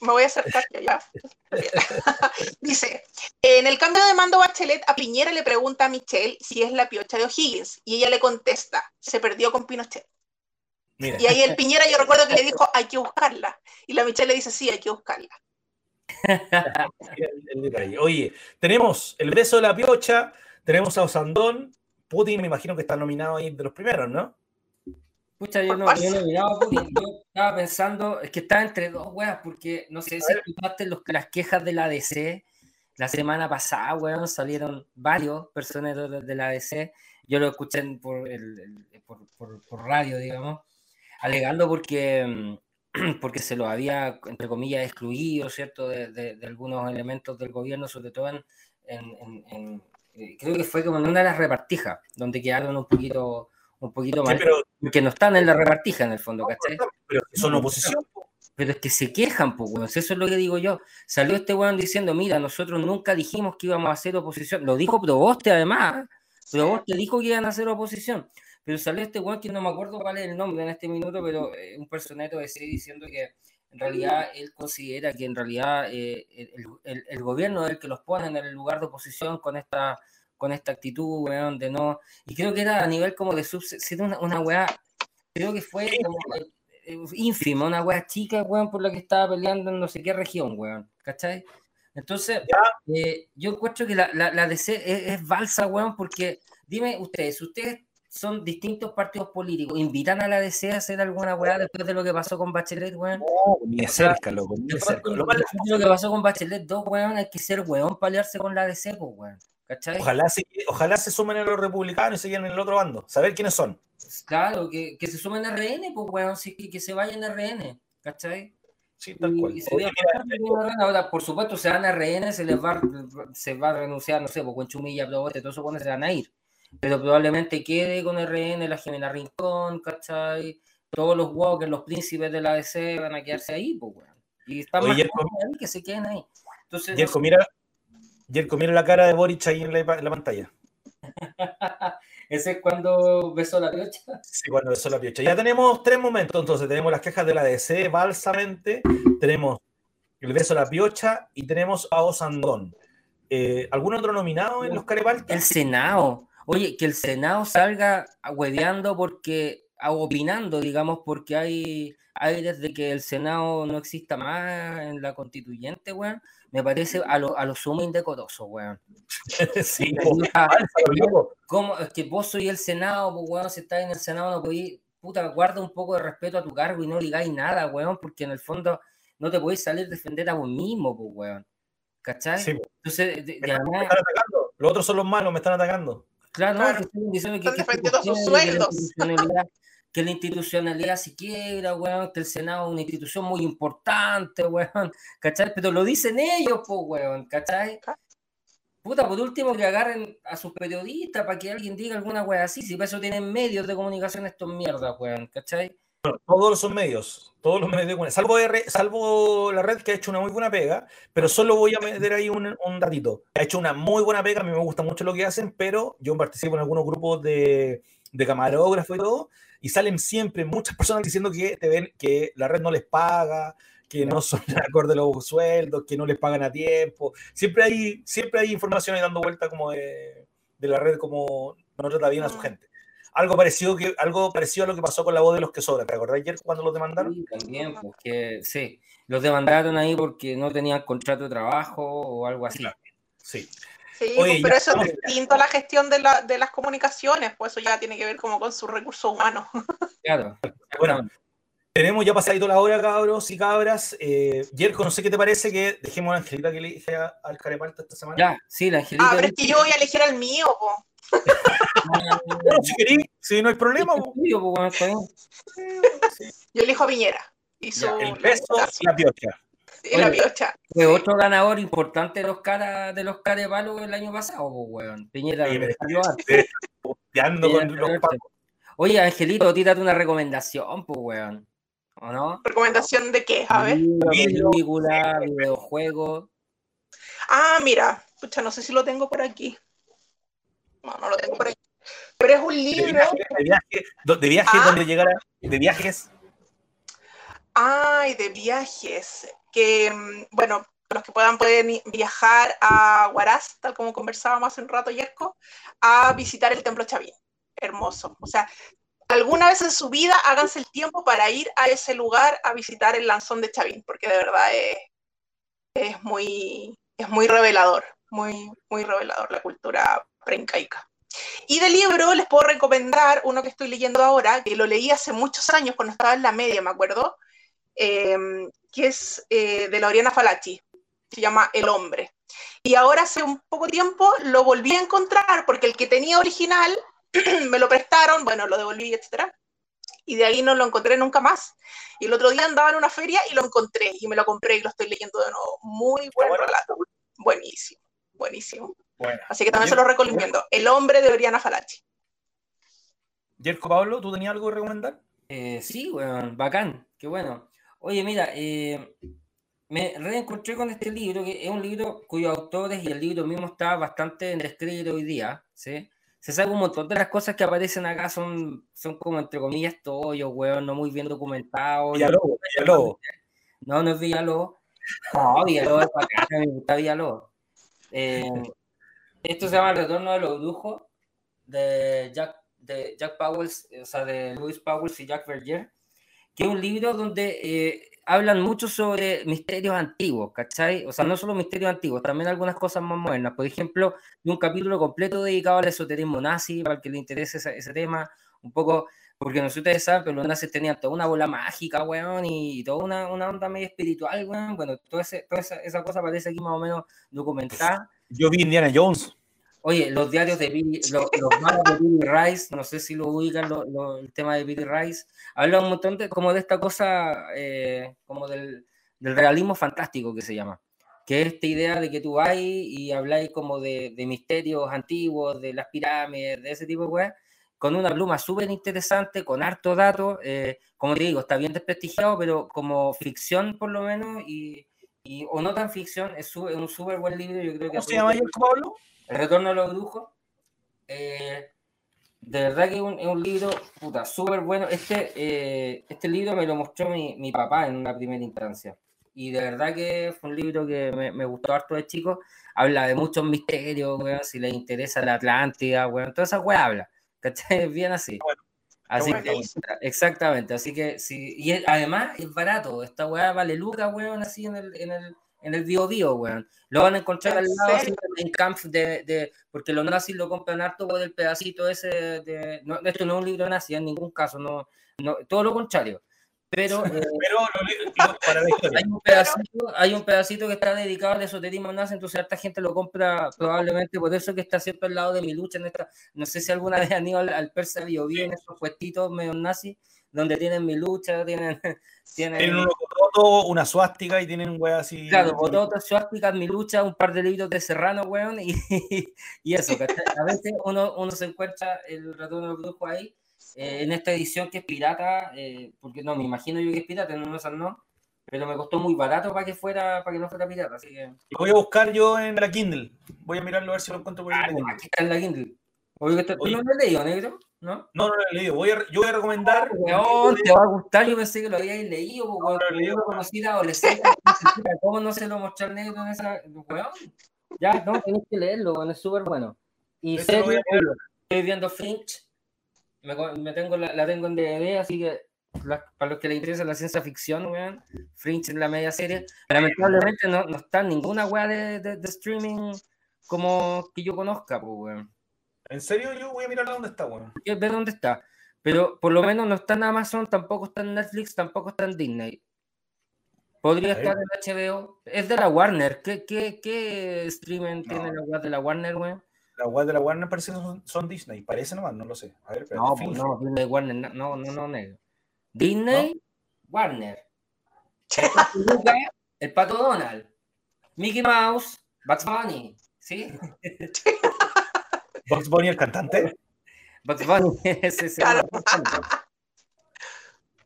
Me voy a acercar ya. Dice, en el cambio de mando Bachelet, a Piñera le pregunta a Michelle si es la piocha de O'Higgins y ella le contesta, se perdió con Pinochet. Y ahí el Piñera yo recuerdo que le dijo, hay que buscarla. Y la Michelle le dice, sí, hay que buscarla. Oye, tenemos el beso de la piocha, tenemos a Osandón, Putin me imagino que está nominado ahí de los primeros, ¿no? Pucha, yo no, yo nominado a Putin, yo estaba pensando, es que está entre dos weas, porque no sé si escuchaste los, las quejas de la DC, la semana pasada, weón, salieron varios personeros de la DC, yo lo escuché por, el, por, por, por radio, digamos, alegando porque mm, porque se lo había, entre comillas, excluido, ¿cierto?, de, algunos elementos del gobierno, sobre todo en, eh, creo que fue como en una de las repartijas, donde quedaron un poquito, un poquito mal, que no están en la repartija en el fondo, ¿cachai? Pero son oposición. Pero es que se quejan, pues, eso es lo que digo yo. Salió este weón diciendo, mira, nosotros nunca dijimos que íbamos a hacer oposición. Lo dijo Proboste, además. Proboste dijo que iban a hacer oposición. Pero salió este weón que no me acuerdo cuál es el nombre en este minuto, pero eh, un personaje de sí diciendo que en realidad él considera que en realidad eh, el, el, gobierno es el que los pone en el lugar de oposición con esta con esta actitud, weón, de no. Y creo que era a nivel como de sub, una, una weá, creo que fue como eh, ínfima, una weá chica, weón, por la que estaba peleando en no sé qué región, weón, ¿cachai? Entonces, yo encuentro que la, la, la DC es, es, balsa, weón, porque dime ustedes, ustedes son distintos partidos políticos. ¿Invitan a la DC a hacer alguna weá después de lo que pasó con Bachelet, weón? No, ni cerca, loco, ni cerca. Lo, que pasó con Bachelet dos weón, hay que ser weón para aliarse con la DC, pues, weón. ¿Cachai? Ojalá se, ojalá se sumen a los republicanos y se en el otro bando. Saber quiénes son. Claro, que, que se sumen a RN, pues, weón, sí, que, que se vayan a RN, ¿cachai? Sí, tal cual. ahora, por supuesto, se van a RN, se les va, se va a renunciar, no sé, pues, Chumilla, Blobote, todos esos se van a ir pero probablemente quede con RN, la Jimena Rincón, ¿cachai? Todos los walkers, los príncipes de la DC van a quedarse ahí, pues, weón. Y están más que se queden ahí. Entonces, Jerko, mira, mira la cara de Boric ahí en la, en la pantalla. Ese es cuando besó la piocha. Sí, cuando besó la piocha. Ya tenemos tres momentos, entonces tenemos las quejas de la DC, balsamente, tenemos el beso de la piocha y tenemos a Osandón. Eh, ¿Algún otro nominado en los Carebaltas? El Senado. Oye, que el Senado salga hueveando porque, opinando, digamos, porque hay, hay desde que el Senado no exista más en la constituyente, weón, me parece a lo, a lo sumo indecoroso, weón. sí, ¿cómo? Es que vos soy el Senado, pues, weón, si estás en el Senado no podéis, puta, guarda un poco de respeto a tu cargo y no digáis nada, weón, porque en el fondo no te podéis salir a defender a vos mismo, pues, weón. ¿Cachai? Sí, Entonces, de, están atacando. Los otros son los malos, me están atacando. Claro, claro. que están diciendo que, defendiendo sus sueldos. Que la institucionalidad se quiebra, weón, que el Senado es una institución muy importante, weón, ¿cachai? Pero lo dicen ellos, pues, weón, ¿cachai? Puta, por último que agarren a sus periodistas para que alguien diga alguna weón así, si por eso tienen medios de comunicación estos mierdas, weón, ¿cachai? todos son medios, todos los medios de comunicación, salvo, salvo la red que ha hecho una muy buena pega, pero solo voy a meter ahí un, un ratito. Ha hecho una muy buena pega, a mí me gusta mucho lo que hacen, pero yo participo en algunos grupos de, de camarógrafo y todo, y salen siempre muchas personas diciendo que te ven que la red no les paga, que no son acorde a los sueldos, que no les pagan a tiempo. Siempre hay, siempre hay información ahí dando vuelta como de, de la red, como no trata bien a su mm. gente algo parecido, que, algo parecido a lo que pasó con la voz de los que sobran. ¿Te acordás ayer cuando los demandaron? Sí, también, porque sí, los demandaron ahí porque no tenían contrato de trabajo o algo así. Sí. Sí, pues, pero eso es distinto a la gestión de, la, de, las comunicaciones, pues eso ya tiene que ver como con sus recursos humanos. Claro. Bueno, tenemos ya pasadito la hora, cabros y cabras. Eh, Jerko, no sé qué te parece que dejemos a la Angelita que elige al Carepalta esta semana. Ya, sí, la Angelita. Ah, pero es que yo voy a elegir al mío, po si querí, si no hay problema. Yo elijo a Piñera. el peso y la piocha. Y la piocha. Fue otro ganador importante de los caras de los carepalos el año pasado, weón. Piñera. Oye, Angelito, tírate una recomendación, pues, weón. ¿O no? ¿Recomendación de qué? A ver. Película, videojuegos. Ah, mira, pucha, no sé si lo tengo por aquí. No, no lo tengo por ahí. Pero es un libro. De viajes, de viaje, ah. donde llegara. De viajes. Ay, de viajes. Que, mm, bueno, los que puedan pueden viajar a Huaraz, tal como conversábamos hace un rato, Yerko, a visitar el Templo Chavín. Hermoso. O sea, alguna vez en su vida háganse el tiempo para ir a ese lugar a visitar el lanzón de Chavín, porque de verdad es, es muy, es muy revelador, muy, muy revelador la cultura preincaica. Y de libro les puedo recomendar uno que estoy leyendo ahora, que lo leí hace muchos años cuando estaba en la media, me acuerdo, eh, que es eh, de Oriana Falachi, se llama El hombre. Y ahora hace un poco tiempo lo volví a encontrar porque el que tenía original me lo prestaron, bueno, lo devolví, etc. Y de ahí no lo encontré nunca más. Y el otro día andaba en una feria y lo encontré y me lo compré y lo estoy leyendo de nuevo. Muy buen relato. Buenísimo, buenísimo. Así que también se lo recomiendo. El hombre de Oriana Falachi. Jerko Pablo, ¿tú tenías algo que recomendar? Eh, sí, bueno, bacán, qué bueno. Oye, mira, eh, me reencontré con este libro, que es un libro cuyos autores y el libro mismo está bastante descrito hoy día, ¿sí? Se sabe un montón de las cosas que aparecen acá son, son como entre comillas tollos, weón, no muy bien documentados. Villalobos, Villalobos. No, no es Villalobos. No, Villalobos es bacán, me gusta Villalobos. Eh, esto se llama El retorno de los brujos de Jack, de Jack Powell, o sea, de Louis Powell y Jack Verger, que es un libro donde eh, hablan mucho sobre misterios antiguos, ¿cachai? O sea, no solo misterios antiguos, también algunas cosas más modernas. Por ejemplo, un capítulo completo dedicado al esoterismo nazi, para el que le interese ese, tema, un poco, porque no sé ustedes saben, pero los nazis tenían toda una bola mágica, weón, y toda una, una onda medio espiritual, weón. Bueno, toda, toda esa, esa, cosa parece aquí más o menos documentada. Yo vi Indiana Jones. Oye, los diarios de Billy, los, de Billy Rice, no sé si lo ubican el tema de Billy Rice, habla un montón de como de esta cosa, eh, como del, realismo fantástico que se llama, que es esta idea de que tú vas y habláis como de, misterios antiguos, de las pirámides, de ese tipo de cosas, con una pluma súper interesante, con harto dato, eh, como te digo, está bien desprestigiado, pero como ficción por lo menos, y, o no tan ficción, es, un súper buen libro. Yo creo que ¿Cómo se llama Pablo? El retorno de los brujos. Eh, de verdad que es un, libro, puta, súper bueno. Este, eh, este libro me lo mostró mi, papá en una primera instancia. y de verdad que fue un libro que me, me gustó harto de chico. Habla de muchos misterios, weón, si le interesa la Atlántida, weón, toda esa weá habla, ¿cachai? Bien así. así que, exactamente, así que sí, y además es barato, esta weá vale lucas, weón, así en el, en el, en el bio bio, weón. Lo van a encontrar al lado en de, de, porque los nazis lo compran harto por el pedacito ese de, no, esto no es un libro nazi en ningún caso, no, no todo lo contrario. Pero, eh, hay, un pedacito, hay un pedacito que está dedicado al esoterismo nazi, entonces esta gente lo compra probablemente por eso que está siempre al lado de mi lucha en esta, no sé si alguna vez han ido al, al Persa Bio en esos puestitos medio nazis, donde tienen mi lucha, tienen... Tienen, tienen un bototo, una suástica y tienen un weón así... Claro, bototo, suástica, mi lucha, un par de libros de Serrano, weón, y, y eso, a veces uno, uno se encuentra el ratón del brujo ahí, eh, en esta edición que es pirata, eh, porque no, me imagino yo que es pirata, no, no, no, pero me costó muy barato para que fuera, para que no fuera pirata, así que... Voy a buscar yo en la Kindle, voy a mirarlo a ver si lo encuentro por ahí. Ah, aquí está en la Kindle. Oye, ¿Tú no lo has leído, negro? ¿No? No, no lo he leído. Voy a, yo voy a recomendar. Weón, te va a gustar. Yo pensé que lo habíais leído. No, no lo adolescente. ¿Cómo no se lo mostró el negro en esa. Weón. Ya, no, tenés que leerlo, es súper bueno. Y serio, estoy viendo Finch. Me, me tengo la, la, tengo en DVD, así que para los que les interesa la ciencia ficción, weón, Fringe en la media serie. Lamentablemente no, no está ninguna weá de, de, de, streaming como que yo conozca, pues, weón. ¿En serio? Yo voy a mirar dónde está, weón. Bueno. Ver dónde está. Pero por lo menos no está en Amazon, tampoco está en Netflix, tampoco está en Disney. Podría estar en HBO. Es de la Warner. ¿Qué, qué, qué streaming tiene la web de la Warner, weón? La web de la Warner parece que son, son, Disney. Parece nomás, no lo sé. A ver, no, pues no, Disney Warner. No, no, no, negro. Disney, Warner. El pato Donald. Mickey Mouse, Bugs Bunny. ¿Sí? ¿Bugs Bunny el cantante? Bugs Bunny es ese.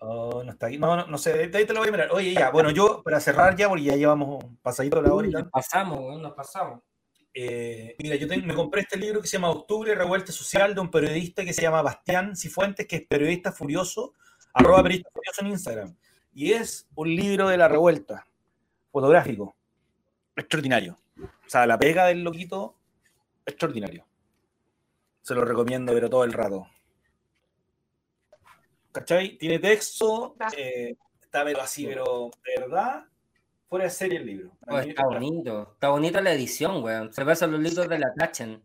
Oh, no está ahí. No, no, no sé, ahí te lo voy a mirar. Oye, ya, bueno, yo para cerrar ya, porque ya llevamos pasadito la hora y Nos pasamos, nos pasamos. Eh, mira, yo me compré este libro que se llama Octubre, Revuelta Social, de un periodista que se llama Bastián Cifuentes, que es periodista furioso, arroba periodista furioso en Instagram. Y es un libro de la revuelta, fotográfico, extraordinario. O sea, la pega del loquito, extraordinario. Se lo recomiendo, pero todo el rato. ¿Cachai? Tiene texto, eh, está pero así, pero de verdad, fuera de serie el libro. Oh, está bonito, está bonita la edición, weón. Se pasan los libros de la Tachen.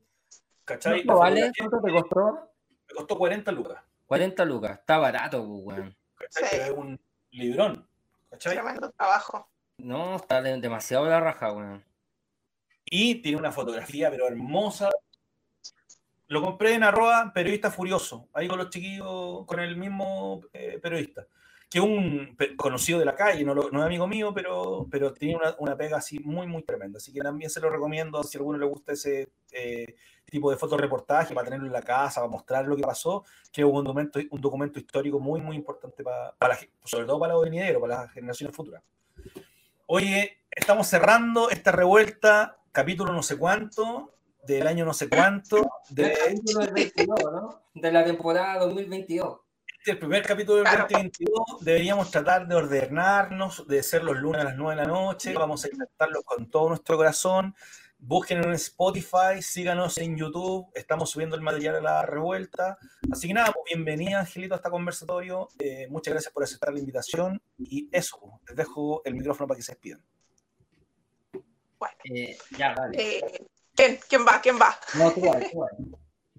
¿Cachai? ¿Cuánto vale? ¿Cuánto te costó? Me costó 40 lucas. 40 lucas, está barato, pues, weón. ¿Cachai? Sí. es un librón. ¿Cachai? Tremendo trabajo. No, está demasiado la raja, weón. Y tiene una fotografía, pero hermosa, lo compré en arroba periodista furioso, ahí con los chiquillos, con el mismo eh, periodista, que un conocido de la calle, no, lo, no es amigo mío, pero, pero tiene una, una, pega así muy, muy tremenda. Así que también se lo recomiendo si a alguno le gusta ese eh, tipo de fotoreportaje, para tenerlo en la casa, para mostrar lo que pasó, que es un documento, un documento histórico muy, muy importante para, para sobre todo para los venideros, para las generaciones futuras. Oye, estamos cerrando esta revuelta, capítulo no sé cuánto, del año no sé cuánto. De, de la temporada 2022. Este el primer capítulo del 2022. Deberíamos tratar de ordenarnos, de ser los lunes a las 9 de la noche. Vamos a intentarlo con todo nuestro corazón. Busquen en Spotify, síganos en YouTube. Estamos subiendo el material a la revuelta. Así que nada, pues bienvenida, Angelito, a este conversatorio. Eh, muchas gracias por aceptar la invitación. Y eso, les dejo el micrófono para que se despidan. Bueno, eh, ya, vale. Eh, ¿Quién? ¿Quién va? ¿Quién va? No, tú vas, tú vas.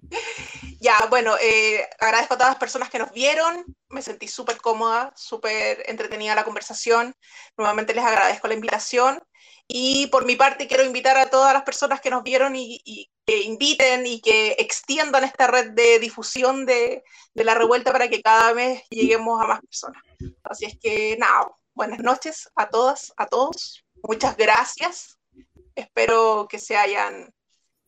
Ya, bueno, eh, agradezco a todas las personas que nos vieron, me sentí súper cómoda, súper entretenida la conversación, nuevamente les agradezco la invitación y por mi parte quiero invitar a todas las personas que nos vieron y, y que inviten y que extiendan esta red de difusión de, de, la revuelta para que cada vez lleguemos a más personas. Así es que nada, buenas noches a todas, a todos, muchas gracias espero que se hayan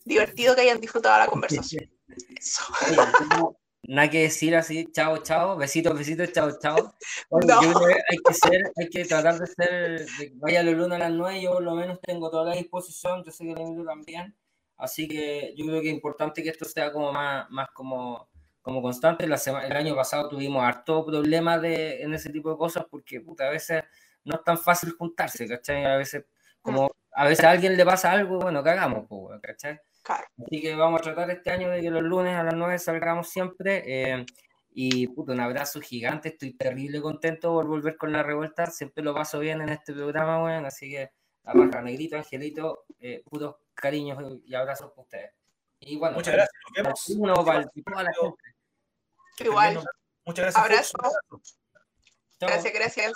divertido, que hayan disfrutado la conversación. Eso. Nada que decir así, chao, chao, besitos, besitos, chao, chao. no. Yo creo que hay que ser, hay que tratar de ser, de, vaya los lunes a las nueve, yo por lo menos tengo toda la disposición, yo sé que el también, así que yo creo que es importante que esto sea como más, más como, como constante. La semana, el año pasado tuvimos harto problemas de, en ese tipo de cosas porque puta, a veces no es tan fácil juntarse, ¿cachai? A veces, como a veces a alguien le pasa algo, bueno, cagamos, pues, ¿cachai? Así que vamos a tratar este año de que los lunes a las 9 salgamos siempre. Eh, y puto, un abrazo gigante, estoy terrible contento por volver con la revuelta, siempre lo paso bien en este programa, weón, así que la baja, negrito, angelito, eh, putos cariños y abrazos para ustedes. Y bueno, muchas gracias, nos vemos. Uno, para, toda la gente. Igual. Muchas gracias. Abrazo. Gracias, gracias.